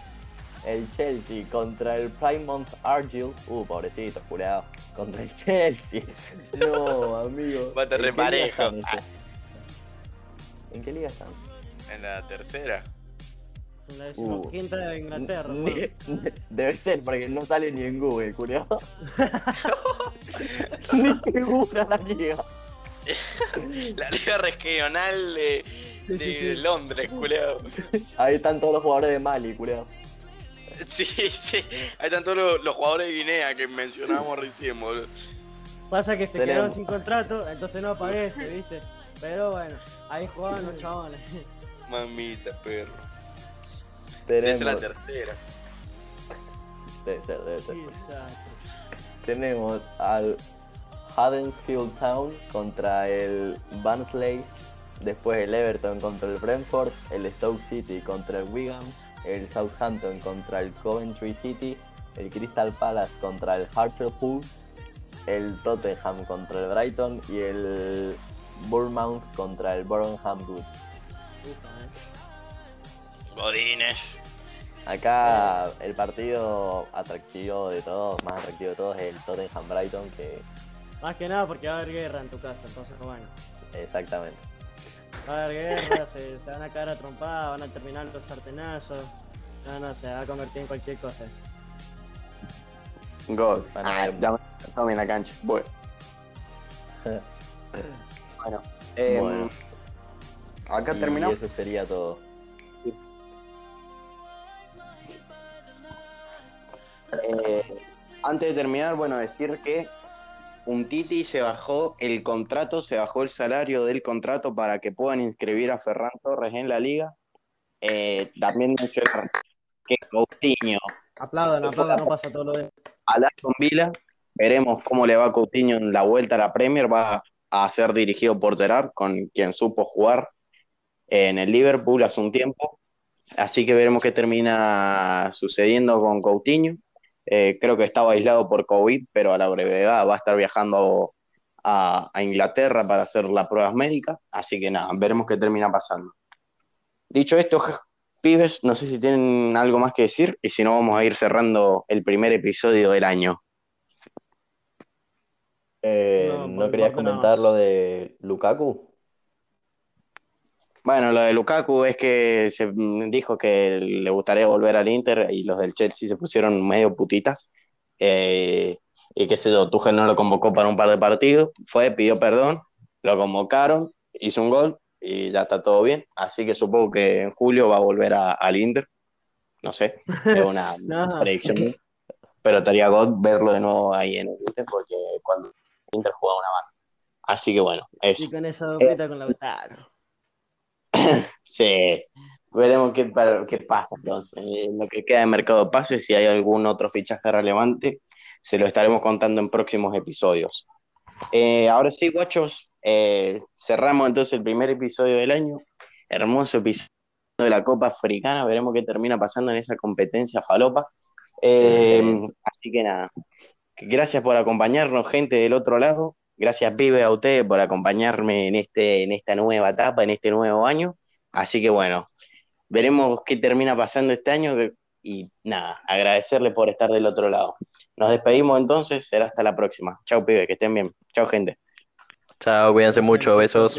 el Chelsea contra el Plymouth Argyle, uh, pobrecito, jurado, contra el Chelsea. <laughs> No, amigo. Va a estar ¿En qué liga reparejo. ¿En qué liga están? En la tercera. La Uh. quinta de Inglaterra. Ni-. Debe ser, porque no sale ni en Google, culiao. <laughs> ni figura la liga. La liga regional de, Sí, de sí. Londres, culiao. Ahí están todos los jugadores de Mali, culiao. Sí, sí. Ahí están todos los, los jugadores de Guinea que mencionábamos recién, boludo. Pasa que se Tenemos. quedaron sin contrato, entonces no aparece, ¿viste? Pero bueno, ahí jugaban los chavales. Mamita, perro. Esa es la Tenemos, tercera. debe ser, debe ser. Exacto. Tenemos al Huddersfield Town contra el Barnsley, después el Everton contra el Brentford, el Stoke City contra el Wigan, el Southampton contra el Coventry City, el Crystal Palace contra el Hartlepool, el Tottenham contra el Brighton y el Bournemouth contra el Burnham Wood. Eh. Godines. Acá el partido atractivo de todos, más atractivo de todos es el Tottenham Brighton que Más que nada porque va a haber guerra en tu casa, entonces bueno. exactamente. Va a haber guerra, se, se van a caer a trompadas, van a terminar los sartenazos. No, no, se va a convertir en cualquier cosa. Gol. Van a ver. ya me Tommy en la cancha. <laughs> Bueno. bueno. em, Bueno. Acá Y terminamos. eso sería todo. Eh, antes de terminar, bueno, decir que un Titi se bajó el contrato, se bajó el salario del contrato para que puedan inscribir a Ferran Torres en la liga. Eh, también mencionar que Coutinho Aplaudan, aplaudan, la- no pasa todo lo de. al Aston Villa, veremos cómo le va a Coutinho en la vuelta a la Premier, va a ser dirigido por Gerard, con quien supo jugar en el Liverpool hace un tiempo. Así que veremos qué termina sucediendo con Coutinho. Eh, creo que estaba aislado por COVID, pero a la brevedad va a estar viajando a, a Inglaterra para hacer las pruebas médicas. Así que nada, veremos qué termina pasando. Dicho esto, pibes, no sé si tienen algo más que decir y si no vamos a ir cerrando el primer episodio del año. Eh, No, ¿no querías comentar lo de Lukaku? Bueno, lo de Lukaku es que se dijo que le gustaría volver al Inter y los del Chelsea se pusieron medio putitas. Eh, y qué sé yo, Tuchel no lo convocó para un par de partidos, fue, pidió perdón, lo convocaron, hizo un gol y ya está todo bien. Así que supongo que en julio va a volver a- al Inter. No sé, es una <laughs> No. predicción. Pero estaría God verlo de nuevo ahí en el Inter porque cuando el Inter jugaba una banda. Así que bueno, eso. Y con esa dobleta con Lautaro. <coughs> Sí, veremos qué, qué pasa entonces. En lo que queda de mercado de pases, si hay algún otro fichaje relevante, se lo estaremos contando en próximos episodios. Eh, ahora sí, guachos, eh, cerramos entonces el primer episodio del año. Hermoso episodio de la Copa Africana. Veremos qué termina pasando en esa competencia falopa. Eh, así que nada, gracias por acompañarnos, gente del otro lado. Gracias, pibe, a ustedes por acompañarme en, este, en esta nueva etapa, en este nuevo año. Así que bueno, veremos qué termina pasando este año y nada, agradecerle por estar del otro lado. Nos despedimos entonces, será hasta la próxima. Chau, pibe, que estén bien. Chau, gente. Chao, cuídense mucho, besos.